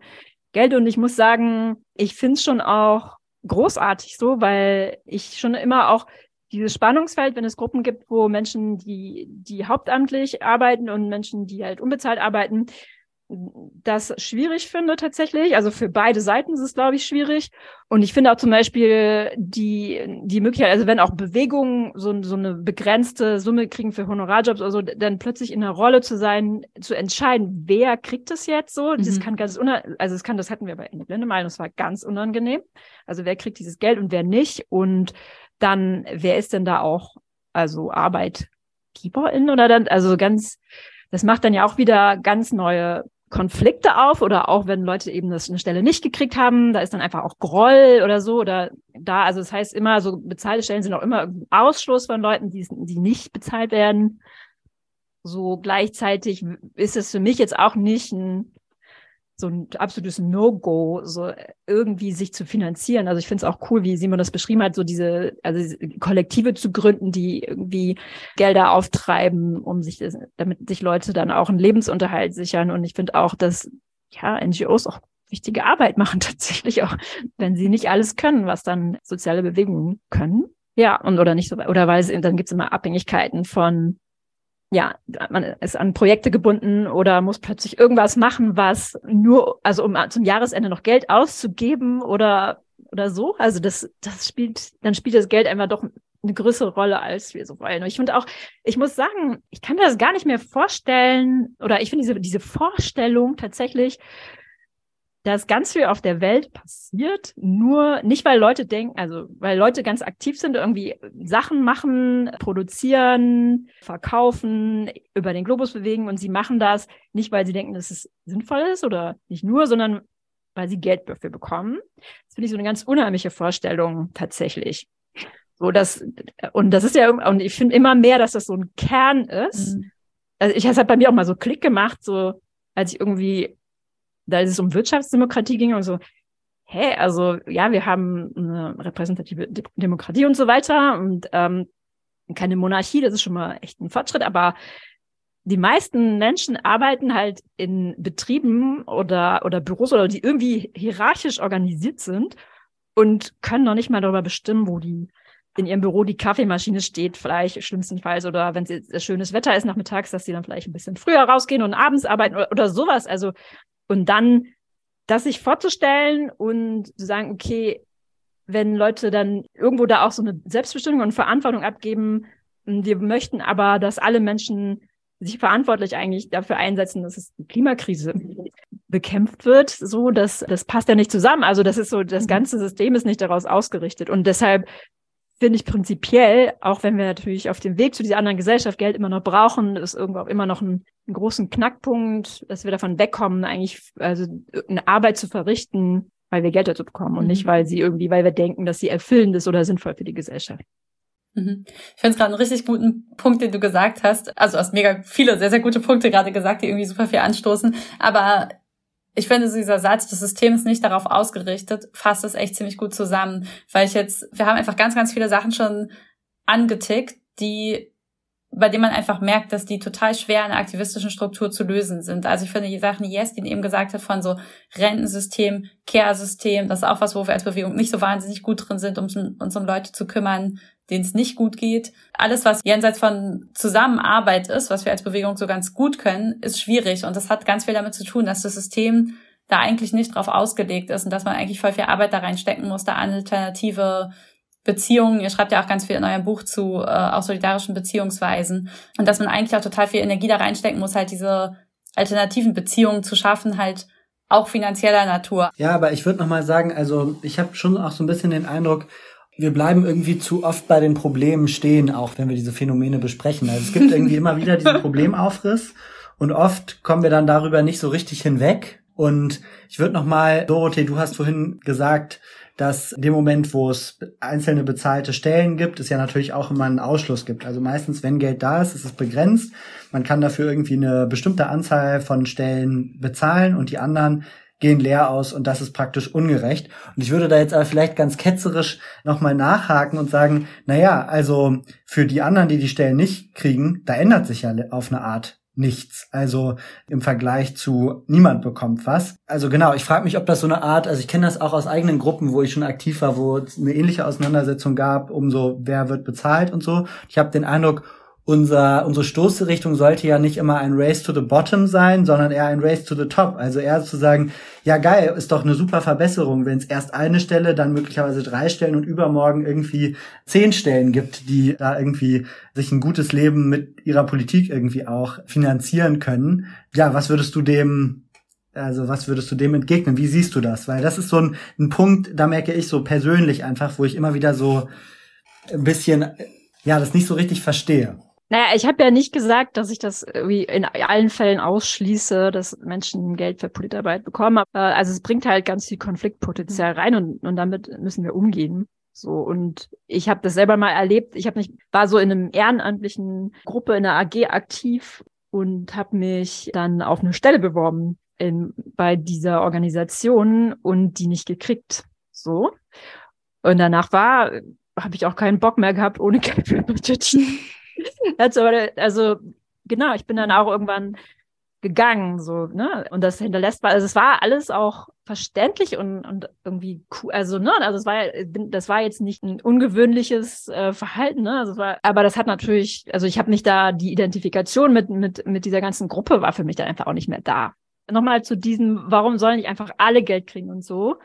Geld. Und ich muss sagen, ich finde es schon auch großartig so, weil ich schon immer auch dieses Spannungsfeld, wenn es Gruppen gibt, wo Menschen, die, die hauptamtlich arbeiten und Menschen, die halt unbezahlt arbeiten, das schwierig finde tatsächlich. Also für beide Seiten ist es, glaube ich, schwierig. Und ich finde auch zum Beispiel die, die Möglichkeit, also wenn auch Bewegungen so, so eine begrenzte Summe kriegen für Honorarjobs, also dann plötzlich in der Rolle zu sein, zu entscheiden, wer kriegt das jetzt so, mhm. das kann ganz, also es kann, das hatten wir bei Ende Blinde mal, das war ganz unangenehm. Also wer kriegt dieses Geld und wer nicht? Und dann, wer ist denn da auch, also Arbeitgeberin oder dann, also ganz, das macht dann ja auch wieder ganz neue Konflikte auf oder auch wenn Leute eben das eine Stelle nicht gekriegt haben, da ist dann einfach auch Groll oder so oder da, also das heißt immer, so bezahlte Stellen sind auch immer Ausschluss von Leuten, die, die nicht bezahlt werden. So gleichzeitig ist es für mich jetzt auch nicht ein so ein absolutes No-Go, so irgendwie sich zu finanzieren. Also ich finde es auch cool, wie Simon das beschrieben hat, so diese, also diese Kollektive zu gründen, die irgendwie Gelder auftreiben, um sich damit sich Leute dann auch einen Lebensunterhalt sichern. Und ich finde auch, dass ja NGOs auch wichtige Arbeit machen tatsächlich auch, wenn sie nicht alles können, was dann soziale Bewegungen können. Ja, und oder nicht so, oder weil es, dann gibt es immer Abhängigkeiten von ja, man ist an Projekte gebunden oder muss plötzlich irgendwas machen, was nur, also um zum Jahresende noch Geld auszugeben oder oder so. Also das, das spielt, dann spielt das Geld einfach doch eine größere Rolle, als wir so wollen. Und ich finde auch, ich muss sagen, ich kann mir das gar nicht mehr vorstellen, oder ich finde diese, diese Vorstellung tatsächlich, dass ganz viel auf der Welt passiert, nur nicht, weil Leute denken, also weil Leute ganz aktiv sind, irgendwie Sachen machen, produzieren, verkaufen, über den Globus bewegen und sie machen das nicht, weil sie denken, dass es sinnvoll ist oder nicht nur, sondern weil sie Geld dafür bekommen. Das finde ich so eine ganz unheimliche Vorstellung tatsächlich. So, das, und das ist ja, und ich finde immer mehr, dass das so ein Kern ist. Mhm. Also ich, es hat bei mir auch mal so Klick gemacht, so, als ich irgendwie, da es um Wirtschaftsdemokratie ging und so, hä, also, ja, wir haben eine repräsentative Demokratie und so weiter und, ähm, keine Monarchie, das ist schon mal echt ein Fortschritt, aber die meisten Menschen arbeiten halt in Betrieben oder, oder Büros oder die irgendwie hierarchisch organisiert sind und können noch nicht mal darüber bestimmen, wo die in ihrem Büro die Kaffeemaschine steht, vielleicht schlimmstenfalls, oder wenn es schönes Wetter ist nachmittags, dass sie dann vielleicht ein bisschen früher rausgehen und abends arbeiten oder, oder sowas. Also, und dann das sich vorzustellen und zu sagen, okay, wenn Leute dann irgendwo da auch so eine Selbstbestimmung und Verantwortung abgeben, wir möchten aber, dass alle Menschen sich verantwortlich eigentlich dafür einsetzen, dass es die Klimakrise bekämpft wird, so, dass das passt ja nicht zusammen. Also das ist so, das mhm. ganze System ist nicht daraus ausgerichtet. Und deshalb finde ich prinzipiell, auch wenn wir natürlich auf dem Weg zu dieser anderen Gesellschaft Geld immer noch brauchen, ist irgendwo auch immer noch ein, ein großen Knackpunkt, dass wir davon wegkommen, eigentlich also eine Arbeit zu verrichten, weil wir Geld dazu bekommen und mhm. nicht, weil sie irgendwie, weil wir denken, dass sie erfüllend ist oder sinnvoll für die Gesellschaft. Mhm. Ich finde es gerade einen richtig guten Punkt, den du gesagt hast. Also du hast mega viele sehr, sehr gute Punkte gerade gesagt, die irgendwie super viel anstoßen. Aber ich finde, dieser Satz, das System ist nicht darauf ausgerichtet, fasst es echt ziemlich gut zusammen. Weil ich jetzt, wir haben einfach ganz, ganz viele Sachen schon angetickt, die, bei denen man einfach merkt, dass die total schwer in einer aktivistischen Struktur zu lösen sind. Also ich finde die Sachen, die Jestin eben gesagt hat, von so Rentensystem, Care-System, das ist auch was, wo wir als Bewegung nicht so wahnsinnig gut drin sind, um uns um Leute zu kümmern, denen es nicht gut geht. Alles, was jenseits von Zusammenarbeit ist, was wir als Bewegung so ganz gut können, ist schwierig. Und das hat ganz viel damit zu tun, dass das System da eigentlich nicht drauf ausgelegt ist und dass man eigentlich voll viel Arbeit da reinstecken muss, da alternative Beziehungen, ihr schreibt ja auch ganz viel in eurem Buch zu äh, auch solidarischen Beziehungsweisen und dass man eigentlich auch total viel Energie da reinstecken muss, halt diese alternativen Beziehungen zu schaffen, halt auch finanzieller Natur. Ja, aber ich würde noch mal sagen, also ich habe schon auch so ein bisschen den Eindruck, wir bleiben irgendwie zu oft bei den Problemen stehen, auch wenn wir diese Phänomene besprechen. Also es gibt irgendwie immer wieder diesen Problemaufriss und oft kommen wir dann darüber nicht so richtig hinweg. Und ich würde noch mal, Dorothee, du hast vorhin gesagt, dass in dem Moment, wo es einzelne bezahlte Stellen gibt, es ja natürlich auch immer einen Ausschluss gibt. Also meistens, wenn Geld da ist, ist es begrenzt. Man kann dafür irgendwie eine bestimmte Anzahl von Stellen bezahlen und die anderen gehen leer aus und das ist praktisch ungerecht. Und ich würde da jetzt aber vielleicht ganz ketzerisch nochmal nachhaken und sagen, naja, also für die anderen, die die Stellen nicht kriegen, da ändert sich ja auf eine Art nichts. Also im Vergleich zu niemand bekommt was. Also genau, ich frage mich, ob das so eine Art, also ich kenne das auch aus eigenen Gruppen, wo ich schon aktiv war, wo es eine ähnliche Auseinandersetzung gab, um so, wer wird bezahlt und so. Ich habe den Eindruck, unser, unsere Stoßrichtung sollte ja nicht immer ein Race to the Bottom sein, sondern eher ein Race to the Top. Also eher zu sagen, ja geil, ist doch eine super Verbesserung, wenn es erst eine Stelle, dann möglicherweise drei Stellen und übermorgen irgendwie zehn Stellen gibt, die da irgendwie sich ein gutes Leben mit ihrer Politik irgendwie auch finanzieren können. Ja, was würdest du dem also was würdest du dem entgegnen? Wie siehst du das? Weil das ist so ein, ein Punkt, da merke ich so persönlich einfach, wo ich immer wieder so ein bisschen, ja, das nicht so richtig verstehe. Naja, ich habe ja nicht gesagt, dass ich das wie in allen Fällen ausschließe, dass Menschen Geld für Politarbeit bekommen. Also es bringt halt ganz viel Konfliktpotenzial rein und, und damit müssen wir umgehen. So und ich habe das selber mal erlebt. Ich habe mich war so in einem ehrenamtlichen Gruppe in einer AG aktiv und habe mich dann auf eine Stelle beworben in, bei dieser Organisation und die nicht gekriegt. So und danach war habe ich auch keinen Bock mehr gehabt, ohne Geld für also, also genau, ich bin dann auch irgendwann gegangen, so, ne? Und das hinterlässt, also es war alles auch verständlich und, und irgendwie cool, also, ne, also es war, das war jetzt nicht ein ungewöhnliches äh, Verhalten, ne, also es war, aber das hat natürlich, also ich habe mich da, die Identifikation mit, mit, mit dieser ganzen Gruppe war für mich dann einfach auch nicht mehr da. Nochmal zu diesem, warum sollen nicht einfach alle Geld kriegen und so.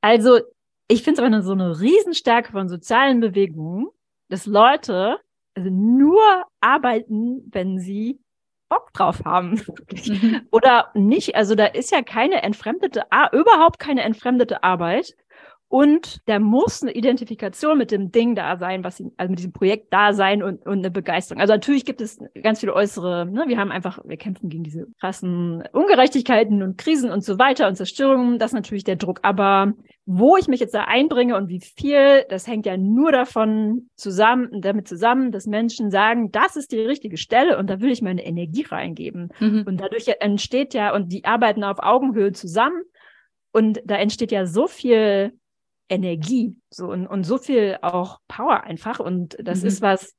Also, ich finde es aber so eine Riesenstärke von sozialen Bewegungen, dass Leute also nur arbeiten, wenn sie Bock drauf haben. Mhm. Oder nicht. Also da ist ja keine entfremdete, überhaupt keine entfremdete Arbeit. Und da muss eine Identifikation mit dem Ding da sein, was sie, also mit diesem Projekt da sein und, und eine Begeisterung. Also natürlich gibt es ganz viele äußere, ne, wir haben einfach, wir kämpfen gegen diese krassen Ungerechtigkeiten und Krisen und so weiter und Zerstörungen. Das ist natürlich der Druck. Aber wo ich mich jetzt da einbringe und wie viel, das hängt ja nur davon zusammen, damit zusammen, dass Menschen sagen, das ist die richtige Stelle und da will ich meine Energie reingeben. Mhm. Und dadurch entsteht ja, und die arbeiten auf Augenhöhe zusammen. Und da entsteht ja so viel Energie so und, und so viel auch Power einfach. Und das mhm. ist was,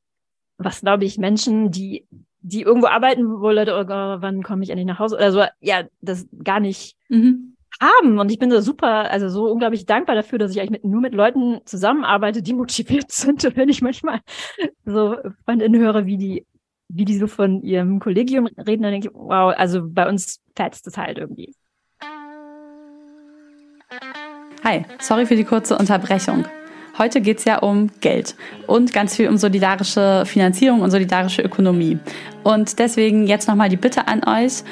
was glaube ich Menschen, die die irgendwo arbeiten, wo Leute, oh, wann komme ich endlich nach Hause oder so, ja, das gar nicht mhm. haben. Und ich bin so super, also so unglaublich dankbar dafür, dass ich eigentlich mit, nur mit Leuten zusammenarbeite, die motiviert sind. Und wenn ich manchmal so Freundinnen höre, wie die, wie die so von ihrem Kollegium reden, dann denke ich, wow, also bei uns fetzt es halt irgendwie. Hi, sorry für die kurze Unterbrechung. Heute geht es ja um Geld und ganz viel um solidarische Finanzierung und solidarische Ökonomie. Und deswegen jetzt nochmal die Bitte an euch,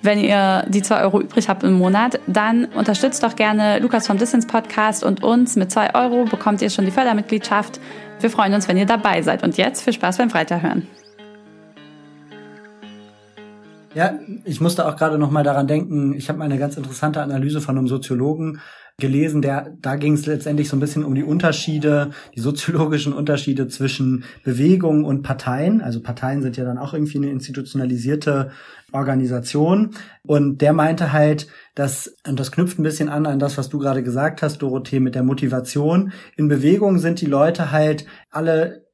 wenn ihr die 2 Euro übrig habt im Monat, dann unterstützt doch gerne Lukas vom Distance Podcast und uns. Mit 2 Euro bekommt ihr schon die Fördermitgliedschaft. Wir freuen uns, wenn ihr dabei seid. Und jetzt viel Spaß beim Weiterhören. Ja, ich musste auch gerade noch mal daran denken, ich habe mal eine ganz interessante Analyse von einem Soziologen gelesen, der, da ging es letztendlich so ein bisschen um die Unterschiede, die soziologischen Unterschiede zwischen Bewegungen und Parteien. Also Parteien sind ja dann auch irgendwie eine institutionalisierte Organisation. Und der meinte halt, dass, und das knüpft ein bisschen an an das, was du gerade gesagt hast, Dorothee, mit der Motivation. In Bewegung sind die Leute halt alle,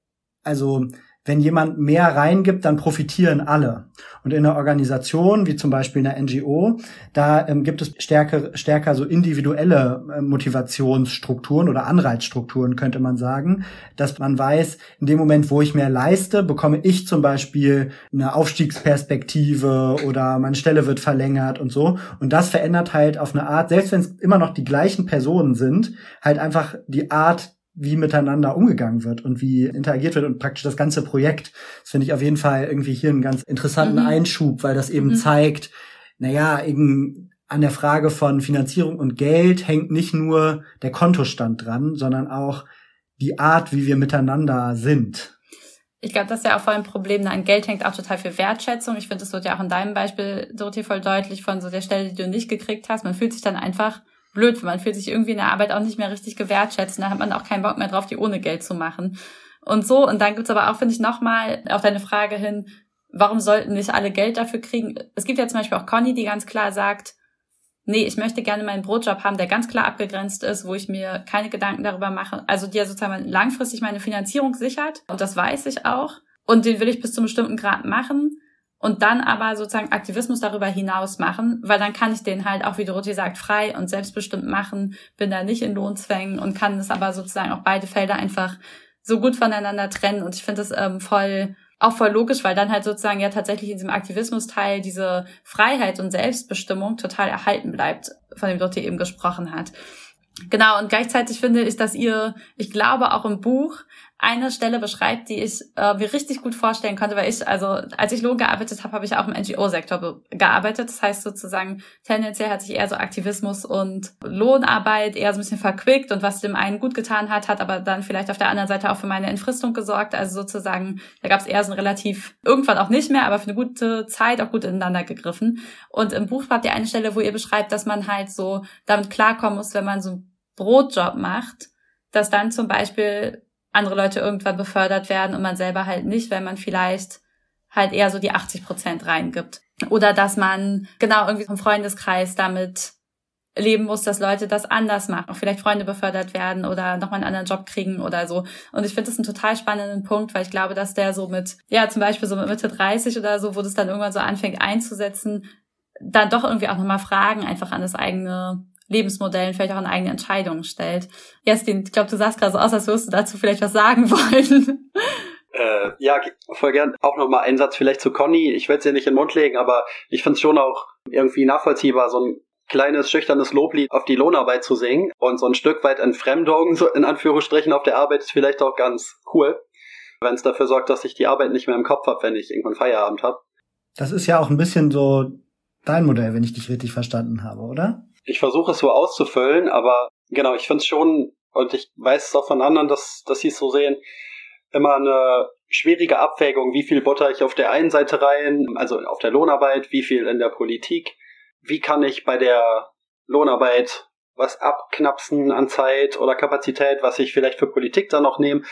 also wenn jemand mehr reingibt, dann profitieren alle. Und in einer Organisation, wie zum Beispiel in einer NGO, da ähm, gibt es stärker, stärker so individuelle äh, Motivationsstrukturen oder Anreizstrukturen, könnte man sagen, dass man weiß, in dem Moment, wo ich mehr leiste, bekomme ich zum Beispiel eine Aufstiegsperspektive oder meine Stelle wird verlängert und so. Und das verändert halt auf eine Art, selbst wenn es immer noch die gleichen Personen sind, halt einfach die Art wie miteinander umgegangen wird und wie interagiert wird und praktisch das ganze Projekt. Das finde ich auf jeden Fall irgendwie hier einen ganz interessanten mhm. Einschub, weil das eben mhm. zeigt, naja, eben an der Frage von Finanzierung und Geld hängt nicht nur der Kontostand dran, sondern auch die Art, wie wir miteinander sind. Ich glaube, das ist ja auch voll ein Problem. An Geld hängt auch total viel Wertschätzung. Ich finde, das wird ja auch in deinem Beispiel, Dorothee, voll deutlich von so der Stelle, die du nicht gekriegt hast. Man fühlt sich dann einfach blöd, weil man fühlt sich irgendwie in der Arbeit auch nicht mehr richtig gewertschätzt. Und da hat man auch keinen Bock mehr drauf, die ohne Geld zu machen. Und so, und dann gibt's aber auch, finde ich, nochmal auf deine Frage hin, warum sollten nicht alle Geld dafür kriegen? Es gibt ja zum Beispiel auch Conny, die ganz klar sagt, nee, ich möchte gerne meinen Brotjob haben, der ganz klar abgegrenzt ist, wo ich mir keine Gedanken darüber mache, also der sozusagen langfristig meine Finanzierung sichert. Und das weiß ich auch. Und den will ich bis zu einem bestimmten Grad machen und dann aber sozusagen Aktivismus darüber hinaus machen, weil dann kann ich den halt auch, wie Dorothee sagt, frei und selbstbestimmt machen, bin da nicht in Lohnzwängen und kann das aber sozusagen auch beide Felder einfach so gut voneinander trennen. Und ich finde das ähm, voll auch voll logisch, weil dann halt sozusagen ja tatsächlich in diesem Aktivismusteil diese Freiheit und Selbstbestimmung total erhalten bleibt, von dem Dorothee eben gesprochen hat. Genau, und gleichzeitig finde ich, dass ihr, ich glaube auch im Buch, eine Stelle beschreibt, die ich äh, mir richtig gut vorstellen konnte, weil ich, also als ich Lohn gearbeitet habe, habe ich auch im NGO-Sektor gearbeitet. Das heißt sozusagen, tendenziell hat sich eher so Aktivismus und Lohnarbeit eher so ein bisschen verquickt und was dem einen gut getan hat, hat aber dann vielleicht auf der anderen Seite auch für meine Entfristung gesorgt. Also sozusagen, da gab es eher so ein relativ, irgendwann auch nicht mehr, aber für eine gute Zeit auch gut ineinander gegriffen. Und im Buch habt ihr eine Stelle, wo ihr beschreibt, dass man halt so damit klarkommen muss, wenn man so einen Brotjob macht, dass dann zum Beispiel andere Leute irgendwann befördert werden und man selber halt nicht, wenn man vielleicht halt eher so die 80 Prozent reingibt. Oder dass man genau irgendwie vom Freundeskreis damit leben muss, dass Leute das anders machen, auch vielleicht Freunde befördert werden oder nochmal einen anderen Job kriegen oder so. Und ich finde das einen total spannenden Punkt, weil ich glaube, dass der so mit, ja, zum Beispiel so mit Mitte 30 oder so, wo das dann irgendwann so anfängt einzusetzen, dann doch irgendwie auch nochmal Fragen einfach an das eigene Lebensmodell und vielleicht auch an eigene Entscheidungen stellt. Jasmin, ich glaube, du sahst gerade so aus, als würdest du dazu vielleicht was sagen wollen. Äh, ja, voll gern. Auch nochmal ein Satz vielleicht zu Conny. Ich will es dir nicht in den Mund legen, aber ich finde es schon auch irgendwie nachvollziehbar, so ein kleines, schüchternes Loblied auf die Lohnarbeit zu singen und so ein Stück weit Entfremdung, so in Anführungsstrichen, auf der Arbeit ist vielleicht auch ganz cool, wenn es dafür sorgt, dass ich die Arbeit nicht mehr im Kopf habe, wenn ich irgendwann Feierabend habe. Das ist ja auch ein bisschen so dein Modell, wenn ich dich richtig verstanden habe, oder? Ich versuche es so auszufüllen, aber genau, ich finde es schon, und ich weiß es auch von anderen, dass, dass sie es so sehen, immer eine schwierige Abwägung, wie viel butter ich auf der einen Seite rein, also auf der Lohnarbeit, wie viel in der Politik, wie kann ich bei der Lohnarbeit was abknapsen an Zeit oder Kapazität, was ich vielleicht für Politik dann noch nehme.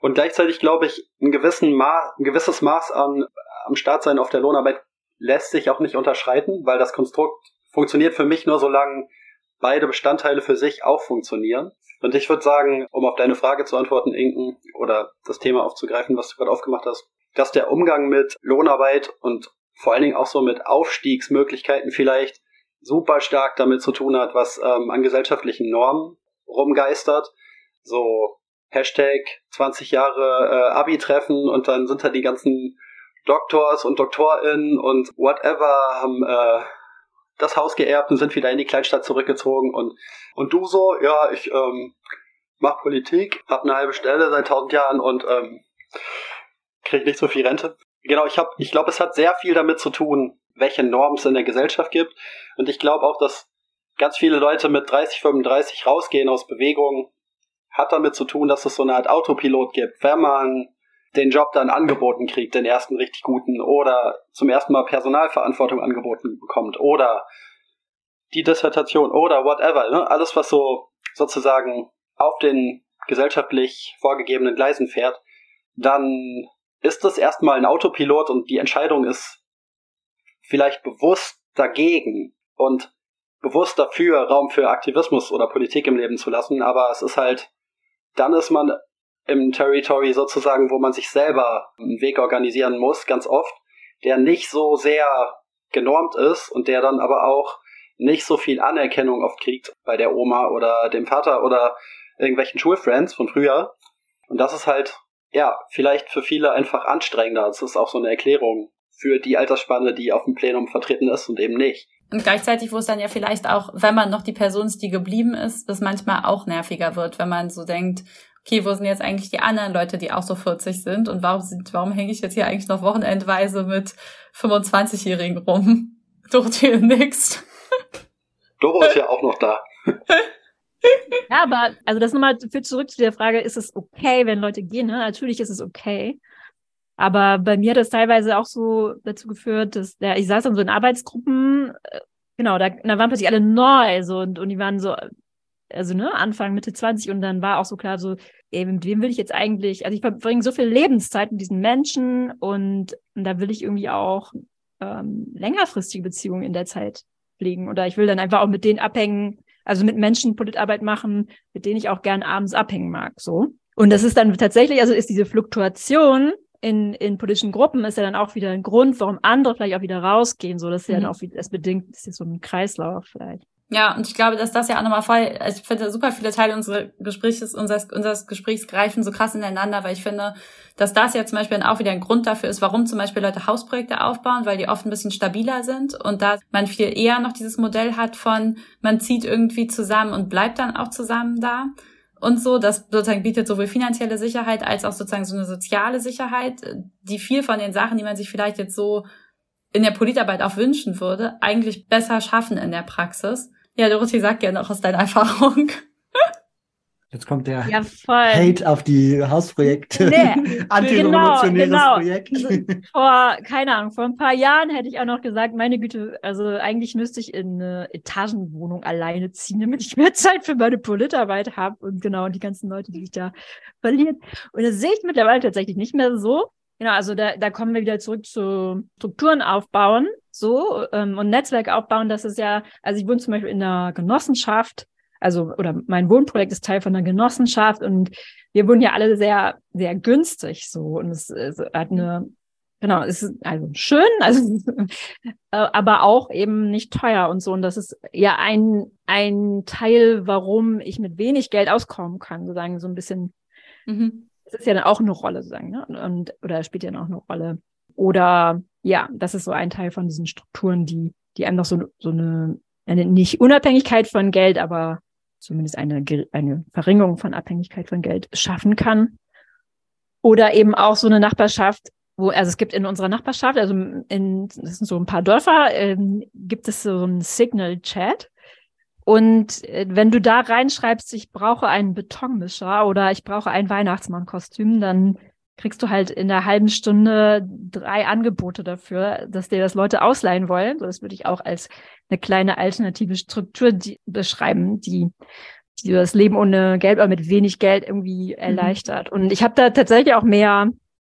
Und gleichzeitig glaube ich, ein, gewissen Ma ein gewisses Maß an am Start sein auf der Lohnarbeit lässt sich auch nicht unterschreiten, weil das Konstrukt funktioniert für mich nur, solange beide Bestandteile für sich auch funktionieren. Und ich würde sagen, um auf deine Frage zu antworten, Inken, oder das Thema aufzugreifen, was du gerade aufgemacht hast, dass der Umgang mit Lohnarbeit und vor allen Dingen auch so mit Aufstiegsmöglichkeiten vielleicht super stark damit zu tun hat, was ähm, an gesellschaftlichen Normen rumgeistert. So Hashtag 20 Jahre äh, Abi-Treffen und dann sind da die ganzen Doktors und DoktorInnen und whatever haben äh, das Haus geerbt und sind wieder in die Kleinstadt zurückgezogen und und du so, ja, ich ähm, mach Politik, hab eine halbe Stelle seit tausend Jahren und ähm, krieg nicht so viel Rente. Genau, ich hab, ich glaube, es hat sehr viel damit zu tun, welche Normen es in der Gesellschaft gibt und ich glaube auch, dass ganz viele Leute mit 30, 35 rausgehen aus Bewegungen, hat damit zu tun, dass es so eine Art Autopilot gibt. Wenn man den Job dann angeboten kriegt, den ersten richtig guten, oder zum ersten Mal Personalverantwortung angeboten bekommt, oder die Dissertation, oder whatever, ne? alles was so sozusagen auf den gesellschaftlich vorgegebenen Gleisen fährt, dann ist das erstmal ein Autopilot und die Entscheidung ist vielleicht bewusst dagegen und bewusst dafür, Raum für Aktivismus oder Politik im Leben zu lassen, aber es ist halt, dann ist man im Territory sozusagen, wo man sich selber einen Weg organisieren muss, ganz oft, der nicht so sehr genormt ist und der dann aber auch nicht so viel Anerkennung oft kriegt bei der Oma oder dem Vater oder irgendwelchen Schulfriends von früher. Und das ist halt, ja, vielleicht für viele einfach anstrengender. Das ist auch so eine Erklärung für die Altersspanne, die auf dem Plenum vertreten ist und eben nicht. Und gleichzeitig, wo es dann ja vielleicht auch, wenn man noch die Person ist, die geblieben ist, das manchmal auch nerviger wird, wenn man so denkt, okay, wo sind jetzt eigentlich die anderen Leute, die auch so 40 sind und warum sind, warum hänge ich jetzt hier eigentlich noch wochenendweise mit 25-Jährigen rum? Dorothee nix. Doro ist ja auch noch da. ja, aber also das nochmal für zurück zu der Frage, ist es okay, wenn Leute gehen? Ne? Natürlich ist es okay. Aber bei mir hat das teilweise auch so dazu geführt, dass der, ich saß dann so in Arbeitsgruppen, äh, genau, da, da waren plötzlich alle neu, so, und, und die waren so, also ne, Anfang, Mitte 20 und dann war auch so klar, so, ey, mit wem will ich jetzt eigentlich, also ich verbringe so viel Lebenszeit mit diesen Menschen und, und da will ich irgendwie auch ähm, längerfristige Beziehungen in der Zeit pflegen oder ich will dann einfach auch mit denen abhängen, also mit Menschen Politarbeit machen, mit denen ich auch gern abends abhängen mag, so. Und das ist dann tatsächlich, also ist diese Fluktuation in, in politischen Gruppen ist ja dann auch wieder ein Grund, warum andere vielleicht auch wieder rausgehen, so dass mhm. ja dann auch wieder, es bedingt, das ist so ein Kreislauf vielleicht. Ja, und ich glaube, dass das ja auch nochmal voll, also ich finde, super viele Teile unseres Gesprächs, unseres, unseres Gesprächs greifen so krass ineinander, weil ich finde, dass das ja zum Beispiel auch wieder ein Grund dafür ist, warum zum Beispiel Leute Hausprojekte aufbauen, weil die oft ein bisschen stabiler sind und da man viel eher noch dieses Modell hat von, man zieht irgendwie zusammen und bleibt dann auch zusammen da und so. Das sozusagen bietet sowohl finanzielle Sicherheit als auch sozusagen so eine soziale Sicherheit, die viel von den Sachen, die man sich vielleicht jetzt so in der Politarbeit auch wünschen würde, eigentlich besser schaffen in der Praxis. Ja, Dorothee, sag gerne auch aus deiner Erfahrung. Jetzt kommt der ja, Hate auf die Hausprojekte. Nee, Antirevolutionäres genau, genau. Projekt. Also vor, keine Ahnung, vor ein paar Jahren hätte ich auch noch gesagt, meine Güte, also eigentlich müsste ich in eine Etagenwohnung alleine ziehen, damit ich mehr Zeit für meine Politarbeit habe und genau, und die ganzen Leute, die ich da verlieren. Und das sehe ich mittlerweile tatsächlich nicht mehr so. Genau, also da, da kommen wir wieder zurück zu Strukturen aufbauen, so ähm, und Netzwerk aufbauen. Das ist ja, also ich wohne zum Beispiel in einer Genossenschaft, also oder mein Wohnprojekt ist Teil von einer Genossenschaft und wir wohnen ja alle sehr, sehr günstig so und es, es hat eine Genau, es ist also schön, also aber auch eben nicht teuer und so. Und das ist ja ein, ein Teil, warum ich mit wenig Geld auskommen kann, sozusagen so ein bisschen. Mhm. Das ist ja dann auch eine Rolle, sozusagen, ne? Und, oder spielt ja auch eine Rolle. Oder ja, das ist so ein Teil von diesen Strukturen, die, die einem noch so, so eine, eine nicht Unabhängigkeit von Geld, aber zumindest eine, eine Verringerung von Abhängigkeit von Geld schaffen kann. Oder eben auch so eine Nachbarschaft, wo, also es gibt in unserer Nachbarschaft, also in, das sind so ein paar Dörfer, ähm, gibt es so einen Signal-Chat. Und äh, wenn du da reinschreibst, ich brauche einen Betonmischer oder ich brauche ein Weihnachtsmannkostüm, dann kriegst du halt in einer halben Stunde drei Angebote dafür, dass dir das Leute ausleihen wollen. So, das würde ich auch als eine kleine alternative Struktur die, beschreiben, die die das Leben ohne Geld oder mit wenig Geld irgendwie mhm. erleichtert. Mhm. Und ich habe da tatsächlich auch mehr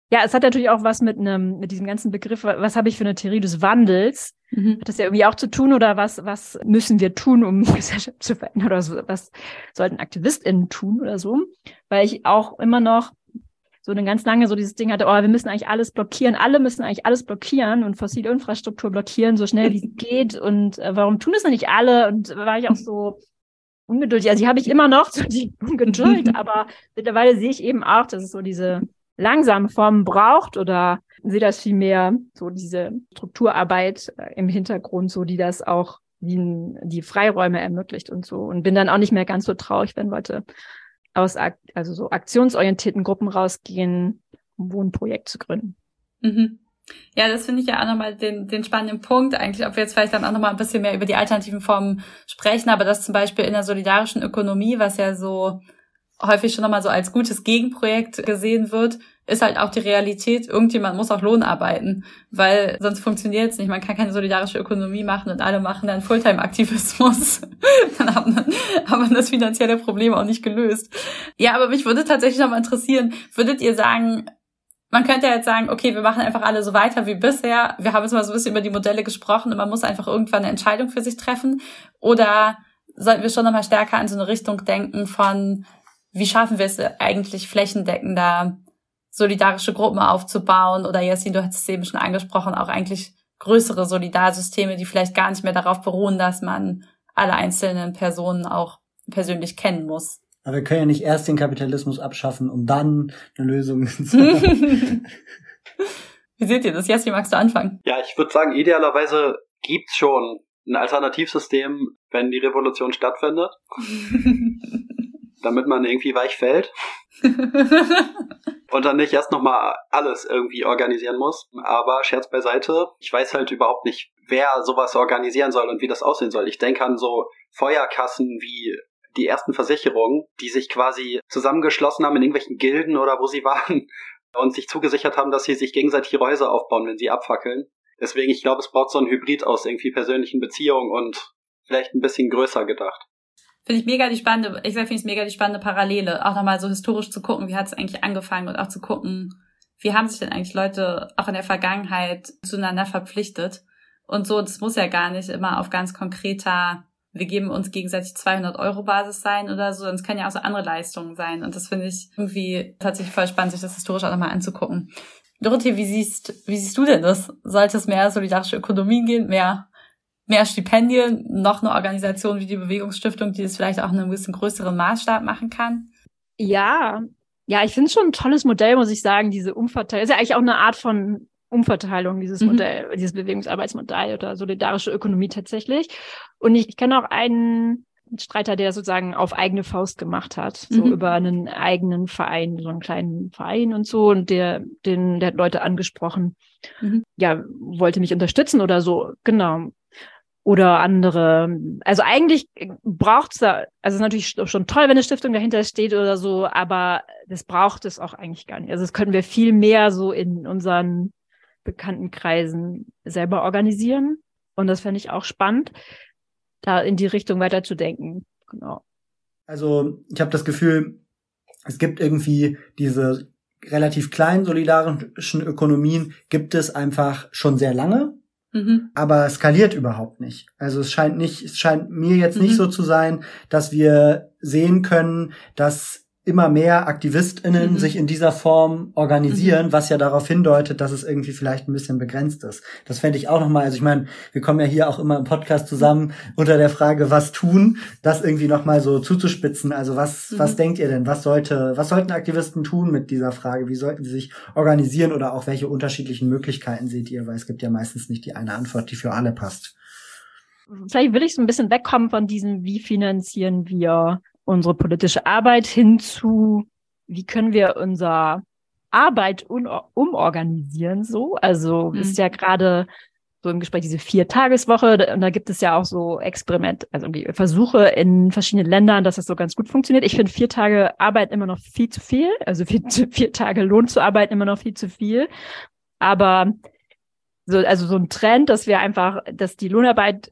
ja, es hat natürlich auch was mit einem, mit diesem ganzen Begriff, was habe ich für eine Theorie des Wandels? Mhm. Hat das ja irgendwie auch zu tun oder was, was müssen wir tun, um Gesellschaft zu verändern oder so, was sollten AktivistInnen tun oder so? Weil ich auch immer noch so eine ganz lange so dieses Ding hatte, oh, wir müssen eigentlich alles blockieren, alle müssen eigentlich alles blockieren und fossile Infrastruktur blockieren, so schnell wie es geht und äh, warum tun es denn nicht alle? Und war ich auch so ungeduldig. Also die habe ich immer noch, so die Ungeduld, aber mittlerweile sehe ich eben auch, dass es so diese langsame Formen braucht oder sehe das vielmehr so diese Strukturarbeit äh, im Hintergrund, so die das auch die, die Freiräume ermöglicht und so und bin dann auch nicht mehr ganz so traurig, wenn Leute aus also so aktionsorientierten Gruppen rausgehen, um Wohnprojekt zu gründen. Mhm. Ja, das finde ich ja auch nochmal den, den spannenden Punkt eigentlich, ob wir jetzt vielleicht dann auch nochmal ein bisschen mehr über die alternativen Formen sprechen, aber das zum Beispiel in der solidarischen Ökonomie, was ja so häufig schon nochmal so als gutes Gegenprojekt gesehen wird, ist halt auch die Realität, irgendjemand muss auch Lohn arbeiten, weil sonst funktioniert es nicht. Man kann keine solidarische Ökonomie machen und alle machen dann Fulltime-Aktivismus. dann haben, haben wir das finanzielle Problem auch nicht gelöst. Ja, aber mich würde tatsächlich nochmal interessieren, würdet ihr sagen, man könnte ja jetzt sagen, okay, wir machen einfach alle so weiter wie bisher. Wir haben jetzt mal so ein bisschen über die Modelle gesprochen und man muss einfach irgendwann eine Entscheidung für sich treffen. Oder sollten wir schon nochmal stärker an so eine Richtung denken von, wie schaffen wir es eigentlich flächendeckender, solidarische Gruppen aufzubauen? Oder Jessin, du hattest es eben schon angesprochen, auch eigentlich größere Solidarsysteme, die vielleicht gar nicht mehr darauf beruhen, dass man alle einzelnen Personen auch persönlich kennen muss. Aber wir können ja nicht erst den Kapitalismus abschaffen, um dann eine Lösung zu haben. Wie seht ihr das? Jessin, magst du anfangen? Ja, ich würde sagen, idealerweise gibt's schon ein Alternativsystem, wenn die Revolution stattfindet. damit man irgendwie weich fällt. und dann nicht erst nochmal alles irgendwie organisieren muss. Aber Scherz beiseite, ich weiß halt überhaupt nicht, wer sowas organisieren soll und wie das aussehen soll. Ich denke an so Feuerkassen wie die ersten Versicherungen, die sich quasi zusammengeschlossen haben in irgendwelchen Gilden oder wo sie waren und sich zugesichert haben, dass sie sich gegenseitig ihre Häuser aufbauen, wenn sie abfackeln. Deswegen, ich glaube, es braucht so ein Hybrid aus irgendwie persönlichen Beziehungen und vielleicht ein bisschen größer gedacht. Finde ich mega die spannende, ich finde es mega die spannende Parallele, auch nochmal so historisch zu gucken, wie hat es eigentlich angefangen und auch zu gucken, wie haben sich denn eigentlich Leute auch in der Vergangenheit zueinander verpflichtet. Und so, das muss ja gar nicht immer auf ganz konkreter, wir geben uns gegenseitig 200 Euro Basis sein oder so, sonst können ja auch so andere Leistungen sein. Und das finde ich irgendwie tatsächlich voll spannend, sich das historisch auch nochmal anzugucken. Dorothee, wie siehst, wie siehst du denn das? Sollte es mehr solidarische Ökonomien gehen, mehr mehr Stipendien, noch eine Organisation wie die Bewegungsstiftung, die das vielleicht auch in einem bisschen größeren Maßstab machen kann? Ja, ja, ich finde es schon ein tolles Modell, muss ich sagen, diese Umverteilung. Ist ja eigentlich auch eine Art von Umverteilung, dieses mhm. Modell, dieses Bewegungsarbeitsmodell oder solidarische Ökonomie tatsächlich. Und ich, ich kenne auch einen Streiter, der sozusagen auf eigene Faust gemacht hat, so mhm. über einen eigenen Verein, so einen kleinen Verein und so. Und der, den, der hat Leute angesprochen, mhm. ja, wollte mich unterstützen oder so. Genau oder andere. Also eigentlich braucht es da, also es ist natürlich schon toll, wenn eine Stiftung dahinter steht oder so, aber das braucht es auch eigentlich gar nicht. Also das können wir viel mehr so in unseren bekannten Kreisen selber organisieren. Und das fände ich auch spannend, da in die Richtung weiterzudenken. Genau. Also ich habe das Gefühl, es gibt irgendwie diese relativ kleinen solidarischen Ökonomien gibt es einfach schon sehr lange, mhm. aber skaliert überhaupt nicht. Also es scheint nicht, es scheint mir jetzt mhm. nicht so zu sein, dass wir sehen können, dass immer mehr AktivistInnen mhm. sich in dieser Form organisieren, mhm. was ja darauf hindeutet, dass es irgendwie vielleicht ein bisschen begrenzt ist. Das fände ich auch nochmal, also ich meine, wir kommen ja hier auch immer im Podcast zusammen unter der Frage, was tun, das irgendwie nochmal so zuzuspitzen. Also was, mhm. was denkt ihr denn? Was sollte, was sollten Aktivisten tun mit dieser Frage? Wie sollten sie sich organisieren oder auch welche unterschiedlichen Möglichkeiten seht ihr? Weil es gibt ja meistens nicht die eine Antwort, die für alle passt. Vielleicht will ich so ein bisschen wegkommen von diesem, wie finanzieren wir unsere politische Arbeit hin zu, wie können wir unser Arbeit umorganisieren so. Also mhm. ist ja gerade so im Gespräch diese Vier-Tageswoche und da gibt es ja auch so Experiment, also Versuche in verschiedenen Ländern, dass das so ganz gut funktioniert. Ich finde vier Tage Arbeit immer noch viel zu viel, also vier, vier Tage Lohn zu arbeiten immer noch viel zu viel. Aber so, also so ein Trend, dass wir einfach, dass die Lohnarbeit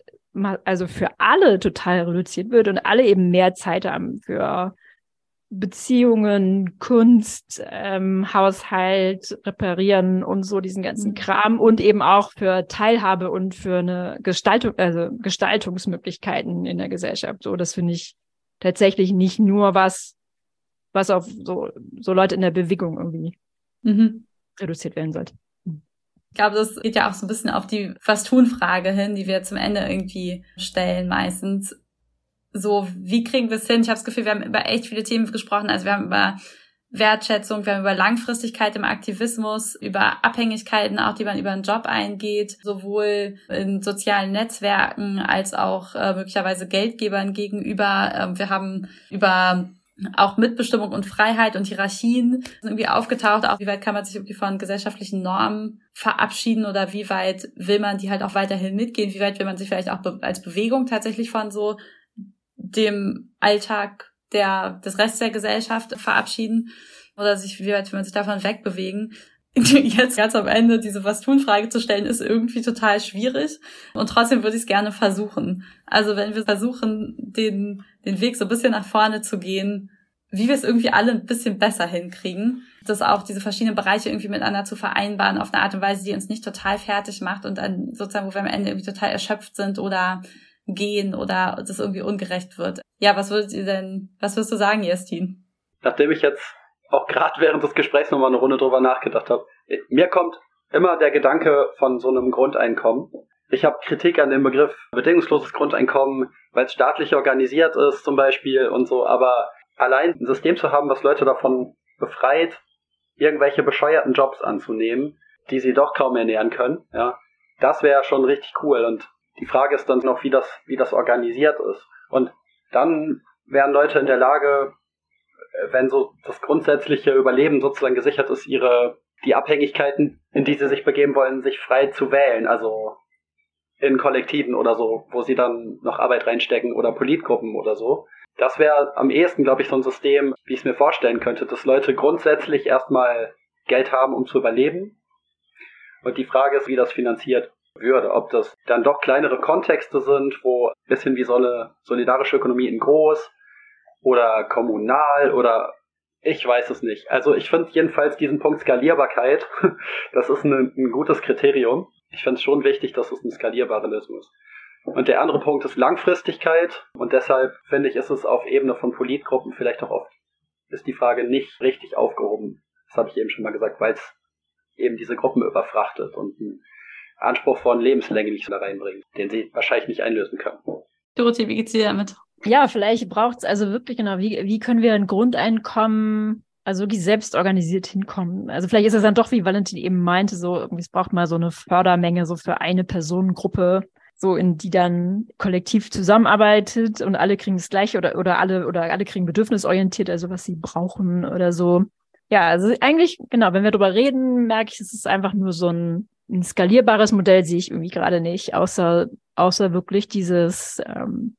also für alle total reduziert wird und alle eben mehr Zeit haben für Beziehungen, Kunst, ähm, Haushalt, Reparieren und so diesen ganzen mhm. Kram und eben auch für Teilhabe und für eine Gestaltung, also Gestaltungsmöglichkeiten in der Gesellschaft. So, das finde ich tatsächlich nicht nur was, was auf so, so Leute in der Bewegung irgendwie mhm. reduziert werden sollte. Ich glaube, das geht ja auch so ein bisschen auf die Was-Tun-Frage hin, die wir zum Ende irgendwie stellen meistens. So, wie kriegen wir es hin? Ich habe das Gefühl, wir haben über echt viele Themen gesprochen. Also wir haben über Wertschätzung, wir haben über Langfristigkeit im Aktivismus, über Abhängigkeiten, auch die man über einen Job eingeht, sowohl in sozialen Netzwerken als auch äh, möglicherweise Geldgebern gegenüber. Ähm, wir haben über auch Mitbestimmung und Freiheit und Hierarchien sind irgendwie aufgetaucht. Auch wie weit kann man sich irgendwie von gesellschaftlichen Normen verabschieden oder wie weit will man die halt auch weiterhin mitgehen? Wie weit will man sich vielleicht auch be als Bewegung tatsächlich von so dem Alltag der, des Rest der Gesellschaft verabschieden? Oder sich, wie weit will man sich davon wegbewegen? Jetzt ganz am Ende diese Was-tun-Frage zu stellen, ist irgendwie total schwierig. Und trotzdem würde ich es gerne versuchen. Also wenn wir versuchen, den den Weg so ein bisschen nach vorne zu gehen, wie wir es irgendwie alle ein bisschen besser hinkriegen, das auch diese verschiedenen Bereiche irgendwie miteinander zu vereinbaren auf eine Art und Weise, die uns nicht total fertig macht und dann sozusagen, wo wir am Ende irgendwie total erschöpft sind oder gehen oder das irgendwie ungerecht wird. Ja, was würdet ihr denn, was würdest du sagen, Jestin? Nachdem ich jetzt auch gerade während des Gesprächs nochmal eine Runde drüber nachgedacht habe, mir kommt immer der Gedanke von so einem Grundeinkommen. Ich habe Kritik an dem Begriff bedingungsloses Grundeinkommen, weil es staatlich organisiert ist zum Beispiel und so, aber allein ein System zu haben, was Leute davon befreit, irgendwelche bescheuerten Jobs anzunehmen, die sie doch kaum ernähren können, ja, das wäre schon richtig cool. Und die Frage ist dann noch, wie das, wie das organisiert ist. Und dann wären Leute in der Lage, wenn so das grundsätzliche Überleben sozusagen gesichert ist, ihre die Abhängigkeiten, in die sie sich begeben wollen, sich frei zu wählen. Also in Kollektiven oder so, wo sie dann noch Arbeit reinstecken oder Politgruppen oder so. Das wäre am ehesten, glaube ich, so ein System, wie ich es mir vorstellen könnte, dass Leute grundsätzlich erstmal Geld haben, um zu überleben. Und die Frage ist, wie das finanziert würde. Ob das dann doch kleinere Kontexte sind, wo ein bisschen wie so eine solidarische Ökonomie in groß oder kommunal oder ich weiß es nicht. Also ich finde jedenfalls diesen Punkt Skalierbarkeit, das ist ein, ein gutes Kriterium ich finde es schon wichtig, dass es ein skalierbarer ist. Und der andere Punkt ist Langfristigkeit. Und deshalb finde ich, ist es auf Ebene von Politgruppen vielleicht auch oft, ist die Frage nicht richtig aufgehoben. Das habe ich eben schon mal gesagt, weil es eben diese Gruppen überfrachtet und einen Anspruch von Lebenslänge nicht da reinbringt, den sie wahrscheinlich nicht einlösen können. Dorothee, wie geht's dir damit? Ja, vielleicht braucht es also wirklich genau, wie, wie können wir ein Grundeinkommen also wirklich selbst organisiert hinkommen. Also vielleicht ist es dann doch, wie Valentin eben meinte, so irgendwie, es braucht mal so eine Fördermenge so für eine Personengruppe, so in die dann kollektiv zusammenarbeitet und alle kriegen das gleiche oder, oder alle, oder alle kriegen bedürfnisorientiert, also was sie brauchen oder so. Ja, also eigentlich, genau, wenn wir drüber reden, merke ich, es ist einfach nur so ein, ein skalierbares Modell, sehe ich irgendwie gerade nicht, außer, außer wirklich dieses, ähm,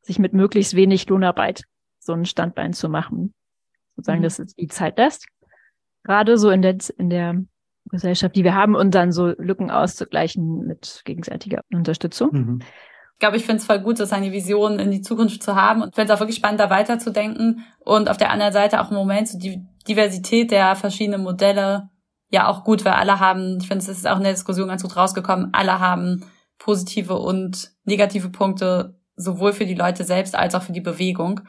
sich mit möglichst wenig Lohnarbeit so ein Standbein zu machen sozusagen, mhm. dass es die Zeit lässt. Gerade so in der, in der Gesellschaft, die wir haben, und dann so Lücken auszugleichen mit gegenseitiger Unterstützung. Mhm. Ich glaube, ich finde es voll gut, so seine Vision in die Zukunft zu haben und finde es auch wirklich spannend, da weiterzudenken. Und auf der anderen Seite auch im Moment so die Diversität der verschiedenen Modelle ja auch gut, weil alle haben, ich finde, es ist auch in der Diskussion ganz gut rausgekommen, alle haben positive und negative Punkte sowohl für die Leute selbst als auch für die Bewegung.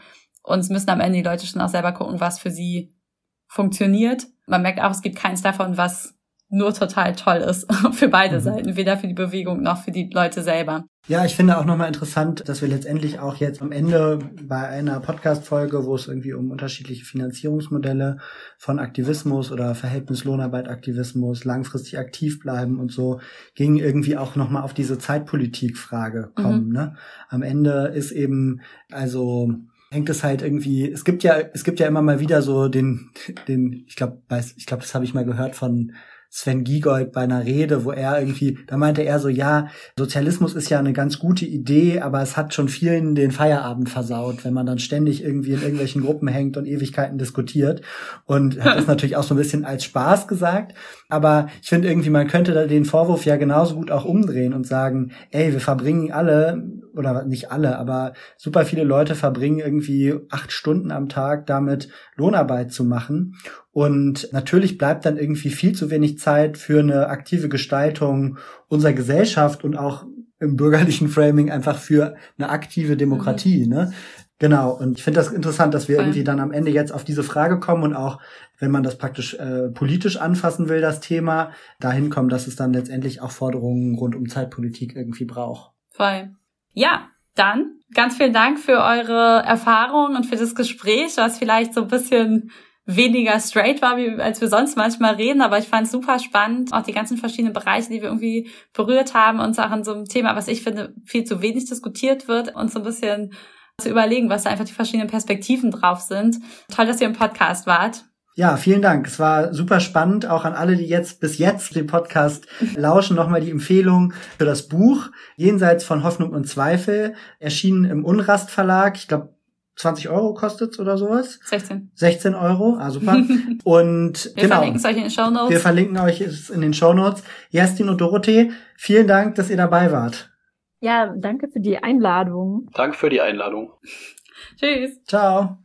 Und es müssen am Ende die Leute schon auch selber gucken, was für sie funktioniert. Man merkt auch, es gibt keins davon, was nur total toll ist für beide mhm. Seiten, weder für die Bewegung noch für die Leute selber. Ja, ich finde auch nochmal interessant, dass wir letztendlich auch jetzt am Ende bei einer Podcast-Folge, wo es irgendwie um unterschiedliche Finanzierungsmodelle von Aktivismus oder Verhältnislohnarbeit-Aktivismus, langfristig aktiv bleiben und so, ging irgendwie auch nochmal auf diese Zeitpolitik-Frage kommen. Mhm. Ne? Am Ende ist eben, also hängt es halt irgendwie, es gibt ja, es gibt ja immer mal wieder so den, den, ich glaube, ich glaube, das habe ich mal gehört von Sven Giegold bei einer Rede, wo er irgendwie, da meinte er so, ja, Sozialismus ist ja eine ganz gute Idee, aber es hat schon vielen den Feierabend versaut, wenn man dann ständig irgendwie in irgendwelchen Gruppen hängt und Ewigkeiten diskutiert. Und hat das natürlich auch so ein bisschen als Spaß gesagt. Aber ich finde irgendwie, man könnte da den Vorwurf ja genauso gut auch umdrehen und sagen, ey, wir verbringen alle, oder nicht alle, aber super viele Leute verbringen irgendwie acht Stunden am Tag damit, Lohnarbeit zu machen. Und natürlich bleibt dann irgendwie viel zu wenig Zeit für eine aktive Gestaltung unserer Gesellschaft und auch im bürgerlichen Framing einfach für eine aktive Demokratie. Mhm. Ne? Genau, und ich finde das interessant, dass wir irgendwie dann am Ende jetzt auf diese Frage kommen und auch, wenn man das praktisch äh, politisch anfassen will, das Thema, dahin kommen, dass es dann letztendlich auch Forderungen rund um Zeitpolitik irgendwie braucht. Voll. Ja, dann ganz vielen Dank für eure Erfahrung und für das Gespräch, was vielleicht so ein bisschen weniger straight war, wie als wir sonst manchmal reden, aber ich fand es super spannend, auch die ganzen verschiedenen Bereiche, die wir irgendwie berührt haben und Sachen so ein Thema, was ich finde, viel zu wenig diskutiert wird und so ein bisschen zu überlegen, was da einfach die verschiedenen Perspektiven drauf sind. Toll, dass ihr im Podcast wart. Ja, vielen Dank. Es war super spannend. Auch an alle, die jetzt bis jetzt den Podcast lauschen, nochmal die Empfehlung für das Buch Jenseits von Hoffnung und Zweifel, erschienen im Unrast Verlag. Ich glaube, 20 Euro kostet's oder sowas? 16. 16 Euro, ah super. Und wir genau, verlinken es euch in den Show Notes. Wir verlinken euch es in den Show Notes. Jastin und Dorothee, vielen Dank, dass ihr dabei wart. Ja, danke für die Einladung. Danke für die Einladung. Tschüss. Ciao.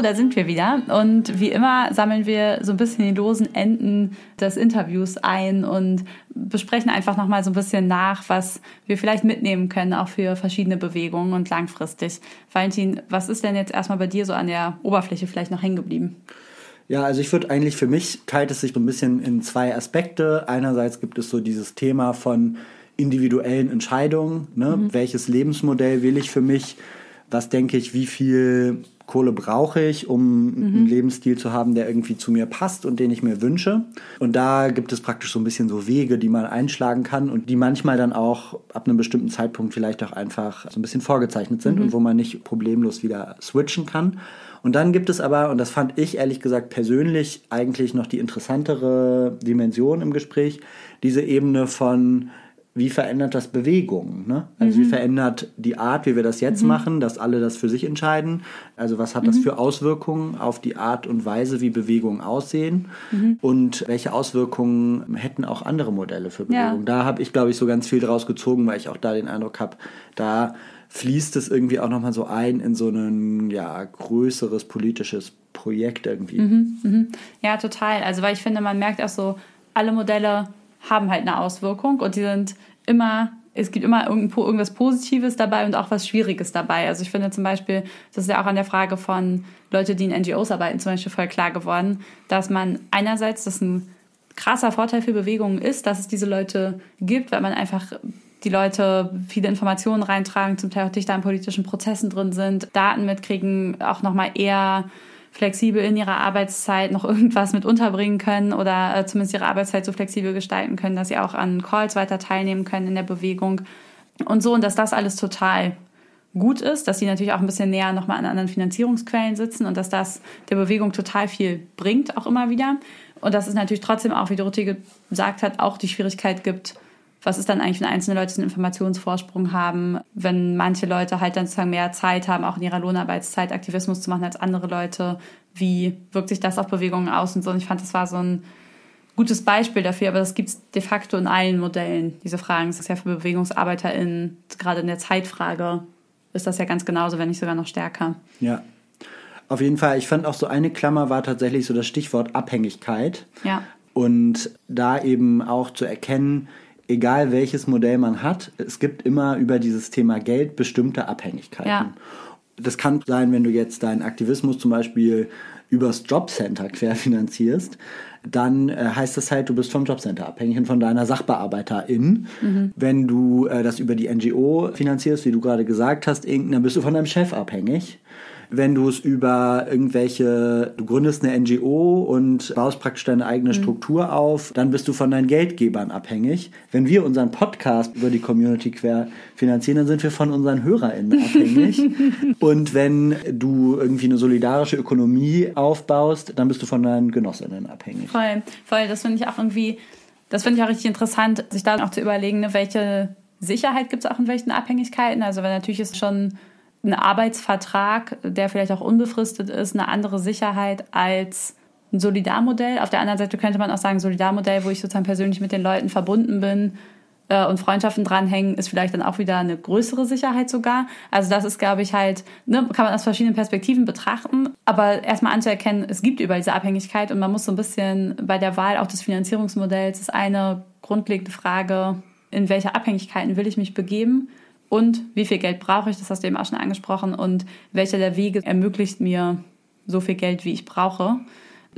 Da sind wir wieder. Und wie immer sammeln wir so ein bisschen die losen Enden des Interviews ein und besprechen einfach nochmal so ein bisschen nach, was wir vielleicht mitnehmen können, auch für verschiedene Bewegungen und langfristig. Valentin, was ist denn jetzt erstmal bei dir so an der Oberfläche vielleicht noch hängen geblieben? Ja, also ich würde eigentlich für mich teilt es sich so ein bisschen in zwei Aspekte. Einerseits gibt es so dieses Thema von individuellen Entscheidungen. Ne? Mhm. Welches Lebensmodell will ich für mich? Was denke ich, wie viel Kohle brauche ich, um mhm. einen Lebensstil zu haben, der irgendwie zu mir passt und den ich mir wünsche. Und da gibt es praktisch so ein bisschen so Wege, die man einschlagen kann und die manchmal dann auch ab einem bestimmten Zeitpunkt vielleicht auch einfach so ein bisschen vorgezeichnet sind mhm. und wo man nicht problemlos wieder switchen kann. Und dann gibt es aber, und das fand ich ehrlich gesagt persönlich eigentlich noch die interessantere Dimension im Gespräch, diese Ebene von wie verändert das Bewegung? Ne? Also mhm. wie verändert die Art, wie wir das jetzt mhm. machen, dass alle das für sich entscheiden? Also was hat mhm. das für Auswirkungen auf die Art und Weise, wie Bewegungen aussehen? Mhm. Und welche Auswirkungen hätten auch andere Modelle für Bewegung? Ja. Da habe ich, glaube ich, so ganz viel draus gezogen, weil ich auch da den Eindruck habe, da fließt es irgendwie auch nochmal so ein in so ein ja, größeres politisches Projekt irgendwie. Mhm, mhm. Ja, total. Also weil ich finde, man merkt auch so, alle Modelle haben halt eine Auswirkung und die sind immer, es gibt immer irgendwas Positives dabei und auch was Schwieriges dabei. Also ich finde zum Beispiel, das ist ja auch an der Frage von Leute, die in NGOs arbeiten, zum Beispiel voll klar geworden, dass man einerseits, das ein krasser Vorteil für Bewegungen ist, dass es diese Leute gibt, weil man einfach die Leute viele Informationen reintragen, zum Teil auch dichter an politischen Prozessen drin sind, Daten mitkriegen, auch nochmal eher flexibel in ihrer Arbeitszeit noch irgendwas mit unterbringen können oder äh, zumindest ihre Arbeitszeit so flexibel gestalten können, dass sie auch an Calls weiter teilnehmen können in der Bewegung und so und dass das alles total gut ist, dass sie natürlich auch ein bisschen näher nochmal an anderen Finanzierungsquellen sitzen und dass das der Bewegung total viel bringt, auch immer wieder. Und dass es natürlich trotzdem auch, wie Dorothee gesagt hat, auch die Schwierigkeit gibt, was ist dann eigentlich, wenn einzelne Leute einen Informationsvorsprung haben, wenn manche Leute halt dann sozusagen mehr Zeit haben, auch in ihrer Lohnarbeitszeit Aktivismus zu machen als andere Leute, wie wirkt sich das auf Bewegungen aus und so. Und ich fand, das war so ein gutes Beispiel dafür, aber das gibt es de facto in allen Modellen, diese Fragen. Das ist ja für BewegungsarbeiterInnen, gerade in der Zeitfrage, ist das ja ganz genauso, wenn nicht sogar noch stärker. Ja. Auf jeden Fall, ich fand auch so eine Klammer war tatsächlich so das Stichwort Abhängigkeit. Ja. Und da eben auch zu erkennen, egal welches Modell man hat, es gibt immer über dieses Thema Geld bestimmte Abhängigkeiten. Ja. Das kann sein, wenn du jetzt deinen Aktivismus zum Beispiel übers Jobcenter querfinanzierst, dann äh, heißt das halt, du bist vom Jobcenter abhängig und von deiner Sachbearbeiterin. Mhm. Wenn du äh, das über die NGO finanzierst, wie du gerade gesagt hast, dann bist du von deinem Chef abhängig wenn du es über irgendwelche, du gründest eine NGO und baust praktisch deine eigene Mhm. Struktur auf, dann bist du von deinen Geldgebern abhängig. Wenn wir unseren Podcast über die Community quer finanzieren, dann sind wir von unseren HörerInnen abhängig. und wenn du irgendwie eine solidarische Ökonomie aufbaust, dann bist du von deinen GenossInnen abhängig. Voll, voll. Das finde ich auch irgendwie, das finde ich auch richtig interessant, sich da auch zu überlegen, ne, welche Sicherheit gibt es auch in welchen Abhängigkeiten. Also weil natürlich ist schon ein Arbeitsvertrag, der vielleicht auch unbefristet ist, eine andere Sicherheit als ein Solidarmodell. Auf der anderen Seite könnte man auch sagen, Solidarmodell, wo ich sozusagen persönlich mit den Leuten verbunden bin äh, und Freundschaften dranhängen, ist vielleicht dann auch wieder eine größere Sicherheit sogar. Also das ist, glaube ich, halt, ne, kann man aus verschiedenen Perspektiven betrachten. Aber erstmal anzuerkennen, es gibt über diese Abhängigkeit und man muss so ein bisschen bei der Wahl auch des Finanzierungsmodells ist eine grundlegende Frage, in welche Abhängigkeiten will ich mich begeben und wie viel Geld brauche ich, das hast du eben auch schon angesprochen, und welcher der Wege ermöglicht mir so viel Geld, wie ich brauche.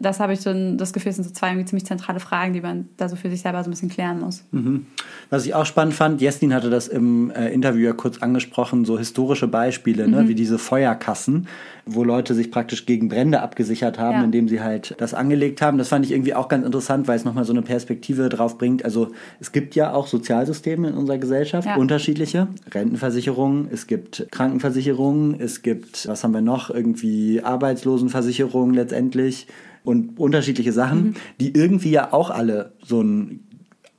Das habe ich so ein, das Gefühl, sind so zwei ziemlich zentrale Fragen, die man da so für sich selber so ein bisschen klären muss. Mhm. Was ich auch spannend fand, Jesnin hatte das im äh, Interview ja kurz angesprochen, so historische Beispiele, ne, Mhm. wie diese Feuerkassen, wo Leute sich praktisch gegen Brände abgesichert haben, Ja. indem sie halt das angelegt haben. Das fand ich irgendwie auch ganz interessant, weil es nochmal so eine Perspektive drauf bringt. Also es gibt ja auch Sozialsysteme in unserer Gesellschaft, Ja. unterschiedliche. Rentenversicherungen, es gibt Krankenversicherungen, es gibt, was haben wir noch, irgendwie Arbeitslosenversicherungen letztendlich und unterschiedliche Sachen, Mhm. die irgendwie ja auch alle so ein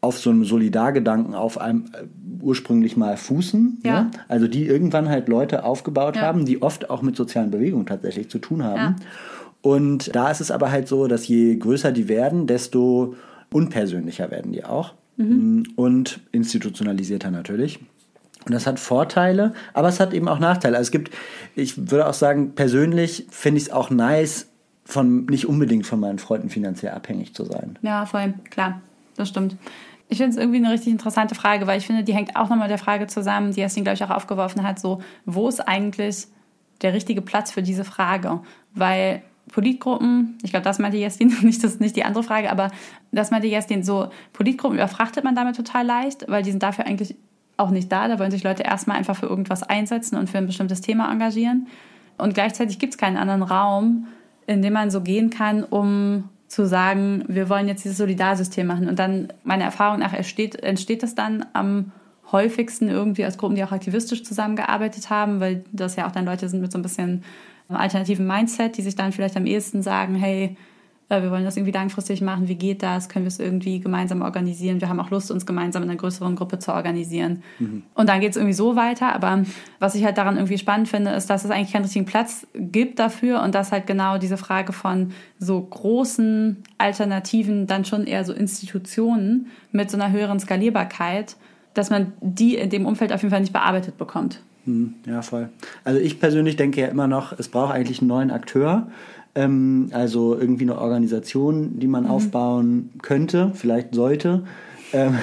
auf so einem Solidargedanken auf einem äh, ursprünglich mal fußen. Ja. Ne? Also die irgendwann halt Leute aufgebaut Ja. haben, die oft auch mit sozialen Bewegungen tatsächlich zu tun haben. Ja. Und da ist es aber halt so, dass je größer die werden, desto unpersönlicher werden die auch. Mhm. Und institutionalisierter natürlich. Und das hat Vorteile, aber es hat eben auch Nachteile. Also es gibt, ich würde auch sagen, persönlich finde ich es auch nice, von nicht unbedingt von meinen Freunden finanziell abhängig zu sein. Ja, voll, klar, das stimmt. Ich finde es irgendwie eine richtig interessante Frage, weil ich finde, die hängt auch nochmal der Frage zusammen, die Jasmin, glaube ich, auch aufgeworfen hat, so, wo ist eigentlich der richtige Platz für diese Frage? Weil Politgruppen, ich glaube, das meinte Jasmin, nicht, das ist nicht die andere Frage, aber das meinte Jasmin, so, Politgruppen überfrachtet man damit total leicht, weil die sind dafür eigentlich auch nicht da. Da wollen sich Leute erstmal einfach für irgendwas einsetzen und für ein bestimmtes Thema engagieren. Und gleichzeitig gibt es keinen anderen Raum, in dem man so gehen kann, um zu sagen, wir wollen jetzt dieses Solidarsystem machen. Und dann, meiner Erfahrung nach, entsteht, entsteht das dann am häufigsten irgendwie als Gruppen, die auch aktivistisch zusammengearbeitet haben, weil das ja auch dann Leute sind mit so ein bisschen alternativen Mindset, die sich dann vielleicht am ehesten sagen, hey, wir wollen das irgendwie langfristig machen, wie geht das, können wir es irgendwie gemeinsam organisieren, wir haben auch Lust, uns gemeinsam in einer größeren Gruppe zu organisieren. Und dann geht es irgendwie so weiter. Aber was ich halt daran irgendwie spannend finde, ist, dass es eigentlich keinen richtigen Platz gibt dafür und dass halt genau diese Frage von so großen Alternativen, dann schon eher so Institutionen mit so einer höheren Skalierbarkeit, dass man die in dem Umfeld auf jeden Fall nicht bearbeitet bekommt. Hm, Ja, voll. Also ich persönlich denke ja immer noch, es braucht eigentlich einen neuen Akteur. Ähm, also irgendwie eine Organisation, die man Mhm. aufbauen könnte, vielleicht sollte, ähm,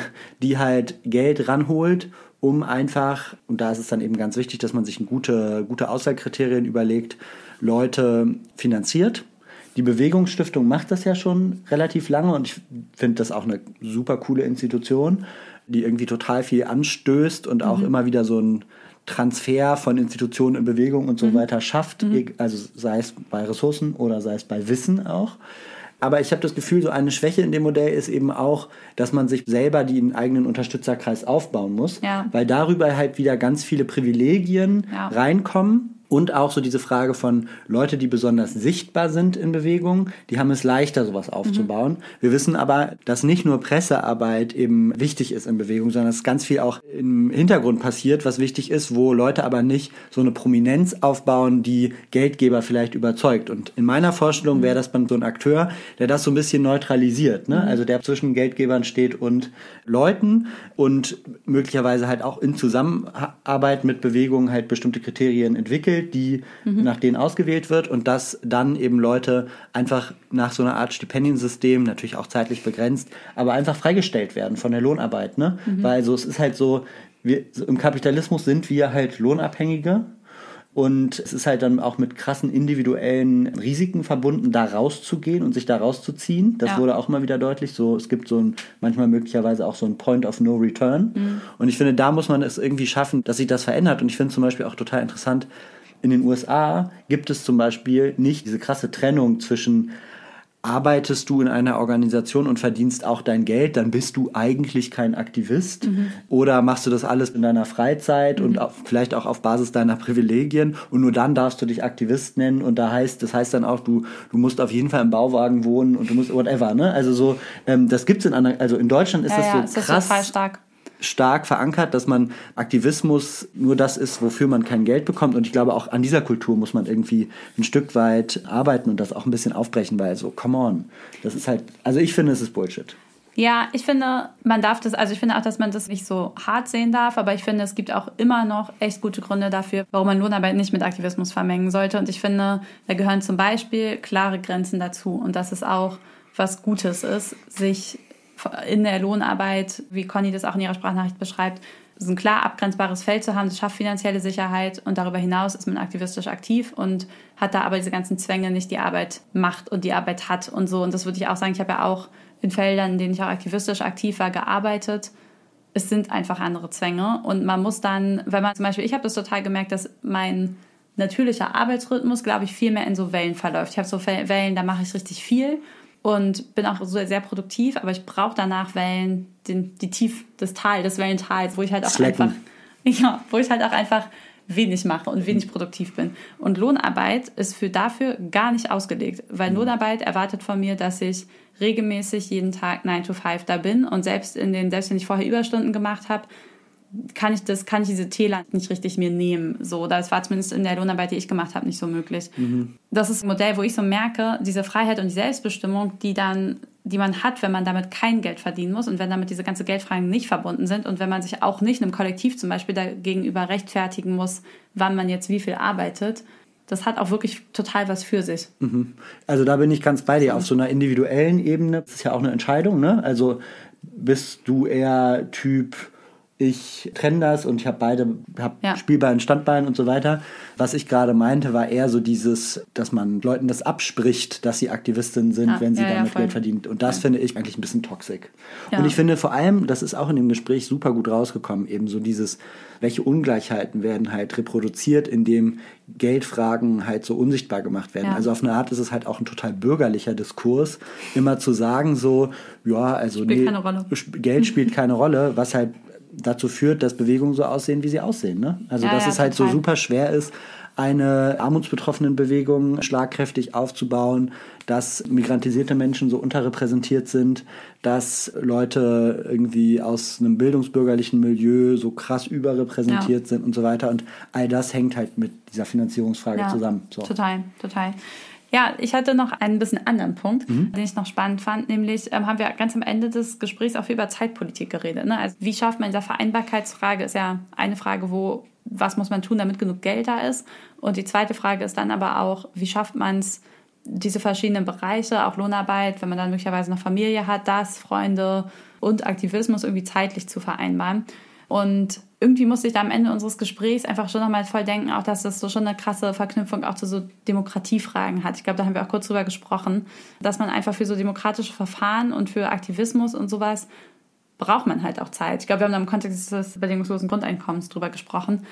die halt Geld ranholt, um einfach, und da ist es dann eben ganz wichtig, dass man sich gute, gute Auswahlkriterien überlegt, Leute finanziert. Die Bewegungsstiftung macht das ja schon relativ lange und ich finde das auch eine super coole Institution, die irgendwie total viel anstößt und auch Mhm. immer wieder so ein Transfer von Institutionen in Bewegung und so Mhm. weiter schafft, Mhm. also sei es bei Ressourcen oder sei es bei Wissen auch. Aber ich habe das Gefühl, so eine Schwäche in dem Modell ist eben auch, dass man sich selber den eigenen Unterstützerkreis aufbauen muss, Ja. weil darüber halt wieder ganz viele Privilegien Ja. reinkommen, Und auch so diese Frage von Leute, die besonders sichtbar sind in Bewegungen, die haben es leichter, sowas aufzubauen. Mhm. Wir wissen aber, dass nicht nur Pressearbeit eben wichtig ist in Bewegung, sondern dass ganz viel auch im Hintergrund passiert, was wichtig ist, wo Leute aber nicht so eine Prominenz aufbauen, die Geldgeber vielleicht überzeugt. Und in meiner Vorstellung wäre das dann so ein Akteur, der das so ein bisschen neutralisiert, ne? Mhm. also der zwischen Geldgebern steht und Leuten und möglicherweise halt auch in Zusammenarbeit mit Bewegungen halt bestimmte Kriterien entwickelt entwickelt, die mhm. nach denen ausgewählt wird und dass dann eben Leute einfach nach so einer Art Stipendiensystem, natürlich auch zeitlich begrenzt, aber einfach freigestellt werden von der Lohnarbeit. Ne? Mhm. Weil so, es ist halt so, wir, im Kapitalismus sind wir halt Lohnabhängige und es ist halt dann auch mit krassen individuellen Risiken verbunden, da rauszugehen und sich da rauszuziehen. Das ja. wurde auch immer wieder deutlich. So, es gibt so ein, manchmal möglicherweise auch so ein Point of No Return. Mhm. Und ich finde, da muss man es irgendwie schaffen, dass sich das verändert. Und ich finde zum Beispiel auch total interessant, in den USA gibt es zum Beispiel nicht diese krasse Trennung zwischen arbeitest du in einer Organisation und verdienst auch dein Geld, dann bist du eigentlich kein Aktivist. Mhm. Oder machst du das alles in deiner Freizeit mhm. und auf, vielleicht auch auf Basis deiner Privilegien und nur dann darfst du dich Aktivist nennen und da heißt, das heißt dann auch, du, du musst auf jeden Fall im Bauwagen wohnen und du musst whatever, ne? Also so, ähm, das gibt's in anderen, also in Deutschland ist ja, das so ja, krass. Ist total stark stark verankert, dass man Aktivismus nur das ist, wofür man kein Geld bekommt. Und ich glaube, auch an dieser Kultur muss man irgendwie ein Stück weit arbeiten und das auch ein bisschen aufbrechen, weil so, come on. Das ist halt, also ich finde, es ist Bullshit. Ja, ich finde, man darf das, also ich finde auch, dass man das nicht so hart sehen darf, aber ich finde, es gibt auch immer noch echt gute Gründe dafür, warum man Lohnarbeit nicht mit Aktivismus vermengen sollte. Und ich finde, da gehören zum Beispiel klare Grenzen dazu. Und dass es auch was Gutes ist, sich in der Lohnarbeit, wie Conny das auch in ihrer Sprachnachricht beschreibt, so ein klar abgrenzbares Feld zu haben, das schafft finanzielle Sicherheit und darüber hinaus ist man aktivistisch aktiv und hat da aber diese ganzen Zwänge nicht, die Arbeit macht und die Arbeit hat und so. Und das würde ich auch sagen, ich habe ja auch in Feldern, in denen ich auch aktivistisch aktiv war, gearbeitet. Es sind einfach andere Zwänge und man muss dann, wenn man zum Beispiel, ich habe das total gemerkt, dass mein natürlicher Arbeitsrhythmus, glaube ich, viel mehr in so Wellen verläuft. Ich habe so Wellen, da mache ich richtig viel und bin auch so sehr produktiv, aber ich brauche danach Wellen, den, die Tief, das Tal, das Wellentals, wo ich halt auch Slacken. einfach, ja, wo ich halt auch einfach wenig mache und wenig produktiv bin. Und Lohnarbeit ist für dafür gar nicht ausgelegt, weil mhm. Lohnarbeit erwartet von mir, dass ich regelmäßig jeden Tag 9 to 5 da bin und selbst in den, selbst wenn ich vorher Überstunden gemacht habe, kann ich das, kann ich diese Täler nicht richtig mir nehmen. So, das war zumindest in der Lohnarbeit, die ich gemacht habe, nicht so möglich. Mhm. Das ist ein Modell, wo ich so merke, diese Freiheit und die Selbstbestimmung, die dann, die man hat, wenn man damit kein Geld verdienen muss und wenn damit diese ganze Geldfragen nicht verbunden sind und wenn man sich auch nicht einem Kollektiv zum Beispiel dagegenüber rechtfertigen muss, wann man jetzt wie viel arbeitet. Das hat auch wirklich total was für sich. Mhm. Also da bin ich ganz bei dir. Auf so einer individuellen Ebene, das ist ja auch eine Entscheidung, ne? Also bist du eher Typ ich trenne das und ich habe beide, habe ja. Spielbein, Standbein und so weiter. Was ich gerade meinte, war eher so dieses, dass man Leuten das abspricht, dass sie Aktivistinnen sind, ja, wenn sie ja, damit Geld verdienen. Und das finde ich eigentlich ein bisschen toxisch. Und ich finde vor allem, das ist auch in dem Gespräch super gut rausgekommen, eben so dieses, welche Ungleichheiten werden halt reproduziert, indem Geldfragen halt so unsichtbar gemacht werden. Also auf eine Art ist es halt auch ein total bürgerlicher Diskurs, immer zu sagen so, ja, also spielt nee, Geld spielt keine Rolle, was halt dazu führt, dass Bewegungen so aussehen, wie sie aussehen. Ne? Also ja, dass ja, es halt total. so super schwer ist, eine armutsbetroffenen Bewegung schlagkräftig aufzubauen, dass migrantisierte Menschen so unterrepräsentiert sind, dass Leute irgendwie aus einem bildungsbürgerlichen Milieu so krass überrepräsentiert ja. sind und so weiter. Und all das hängt halt mit dieser Finanzierungsfrage ja, zusammen. So. Total, total. Ja, ich hatte noch einen bisschen anderen Punkt, mhm. den ich noch spannend fand, nämlich ähm, haben wir ganz am Ende des Gesprächs auch über Zeitpolitik geredet. Ne? Also wie schafft man in der Vereinbarkeitsfrage, ist ja eine Frage, wo, was muss man tun, damit genug Geld da ist. Und die zweite Frage ist dann aber auch, wie schafft man es, diese verschiedenen Bereiche, auch Lohnarbeit, wenn man dann möglicherweise noch Familie hat, das, Freunde und Aktivismus irgendwie zeitlich zu vereinbaren. Und irgendwie musste ich da am Ende unseres Gesprächs einfach schon nochmal voll denken, auch dass das so schon eine krasse Verknüpfung auch zu so Demokratiefragen hat. Ich glaube, da haben wir auch kurz drüber gesprochen, dass man einfach für so demokratische Verfahren und für Aktivismus und sowas braucht man halt auch Zeit. Ich glaube, wir haben da im Kontext des bedingungslosen Grundeinkommens drüber gesprochen,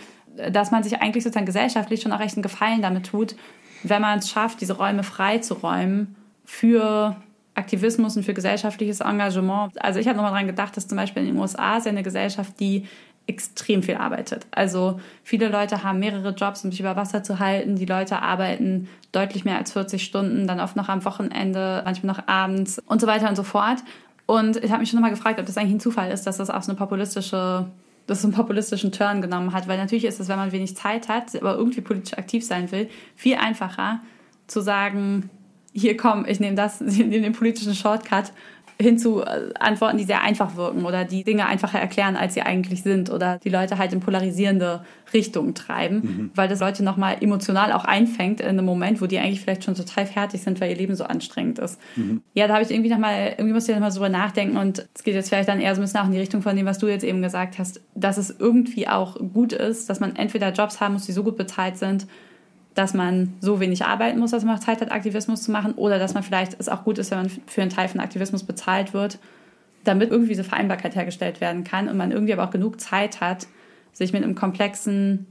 dass man sich eigentlich sozusagen gesellschaftlich schon auch recht einen Gefallen damit tut, wenn man es schafft, diese Räume frei zu räumen für Aktivismus und für gesellschaftliches Engagement. Also ich habe nochmal dran gedacht, dass zum Beispiel in den USA ist ja eine Gesellschaft, die extrem viel arbeitet. Also viele Leute haben mehrere Jobs, um sich über Wasser zu halten. Die Leute arbeiten deutlich mehr als 40 Stunden, dann oft noch am Wochenende, manchmal noch abends und so weiter und so fort. Und ich habe mich schon mal gefragt, ob das eigentlich ein Zufall ist, dass das auch so eine populistische das einen populistischen Turn genommen hat, weil natürlich ist es, wenn man wenig Zeit hat, aber irgendwie politisch aktiv sein will, viel einfacher zu sagen, hier komm, ich nehme das, ich nehme den politischen Shortcut hin zu äh, Antworten, die sehr einfach wirken oder die Dinge einfacher erklären, als sie eigentlich sind oder die Leute halt in polarisierende Richtungen treiben, mhm. weil das Leute nochmal emotional auch einfängt in einem Moment, wo die eigentlich vielleicht schon total fertig sind, weil ihr Leben so anstrengend ist. Mhm. Ja, da habe ich irgendwie nochmal, irgendwie musste ich nochmal drüber nachdenken und es geht jetzt vielleicht dann eher so ein bisschen auch in die Richtung von dem, was du jetzt eben gesagt hast, dass es irgendwie auch gut ist, dass man entweder Jobs haben muss, die so gut bezahlt sind, dass man so wenig arbeiten muss, dass man Zeit hat, Aktivismus zu machen, oder dass man vielleicht es auch gut ist, wenn man für einen Teil von Aktivismus bezahlt wird, damit irgendwie diese Vereinbarkeit hergestellt werden kann und man irgendwie aber auch genug Zeit hat, sich mit einem komplexen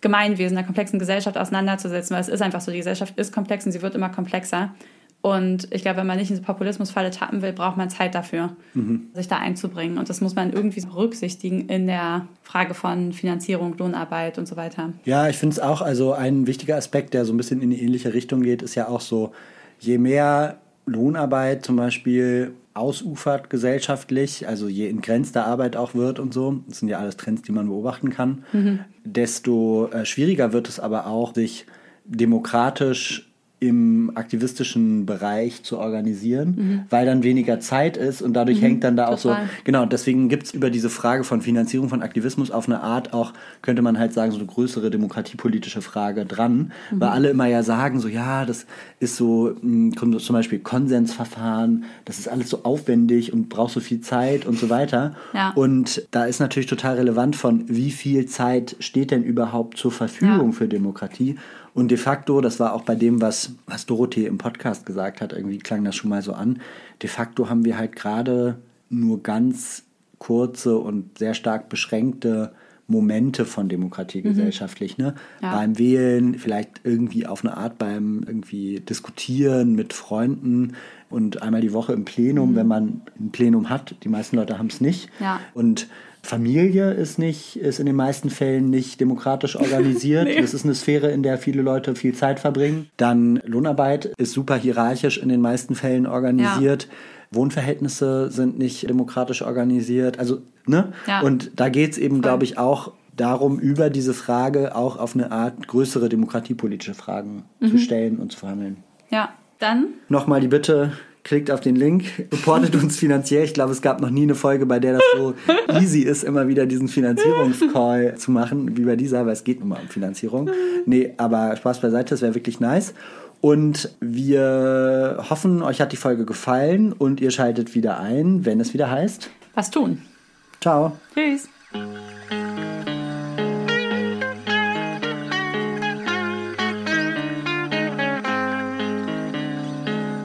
Gemeinwesen, einer komplexen Gesellschaft auseinanderzusetzen, weil es ist einfach so, die Gesellschaft ist komplex und sie wird immer komplexer. Und ich glaube, wenn man nicht in diese Populismusfalle tappen will, braucht man Zeit dafür, mhm. sich da einzubringen. Und das muss man irgendwie berücksichtigen in der Frage von Finanzierung, Lohnarbeit und so weiter. Ja, ich finde es auch, also ein wichtiger Aspekt, der so ein bisschen in die ähnliche Richtung geht, ist ja auch so, je mehr Lohnarbeit zum Beispiel ausufert gesellschaftlich, also je entgrenzter Arbeit auch wird und so, das sind ja alles Trends, die man beobachten kann, mhm. desto äh, schwieriger wird es aber auch, sich demokratisch im aktivistischen Bereich zu organisieren, mhm. weil dann weniger Zeit ist und dadurch mhm, hängt dann da auch total. so, genau, deswegen gibt's über diese Frage von Finanzierung von Aktivismus auf eine Art auch, könnte man halt sagen, so eine größere demokratiepolitische Frage dran, mhm. weil alle immer ja sagen, so ja, das ist so hm, zum Beispiel Konsensverfahren, das ist alles so aufwendig und braucht so viel Zeit und so weiter. Ja. Und da ist natürlich total relevant von, wie viel Zeit steht denn überhaupt zur Verfügung ja. für Demokratie und de facto, das war auch bei dem, was, was Dorothee im Podcast gesagt hat, irgendwie klang das schon mal so an, de facto haben wir halt gerade nur ganz kurze und sehr stark beschränkte Momente von Demokratie mhm. gesellschaftlich, ne? Ja. Beim Wählen, vielleicht irgendwie auf eine Art beim irgendwie diskutieren mit Freunden und einmal die Woche im Plenum, mhm. wenn man ein Plenum hat. Die meisten Leute haben es nicht. Ja. Und Familie ist nicht, ist in den meisten Fällen nicht demokratisch organisiert. nee. Das ist eine Sphäre, in der viele Leute viel Zeit verbringen. Dann Lohnarbeit ist super hierarchisch in den meisten Fällen organisiert. Ja. Wohnverhältnisse sind nicht demokratisch organisiert. Also, ne? Ja. Und da geht es eben, glaube ich, auch darum, über diese Frage auch auf eine Art größere demokratiepolitische Fragen mhm. zu stellen und zu verhandeln. Ja, dann. Nochmal die Bitte, klickt auf den Link, supportet uns finanziell. Ich glaube, es gab noch nie eine Folge, bei der das so easy ist, immer wieder diesen Finanzierungscall zu machen, wie bei dieser, weil es geht nun mal um Finanzierung. Nee, aber Spaß beiseite, das wäre wirklich nice. Und wir hoffen, euch hat die Folge gefallen und ihr schaltet wieder ein, wenn es wieder heißt. Was tun? Ciao. Tschüss.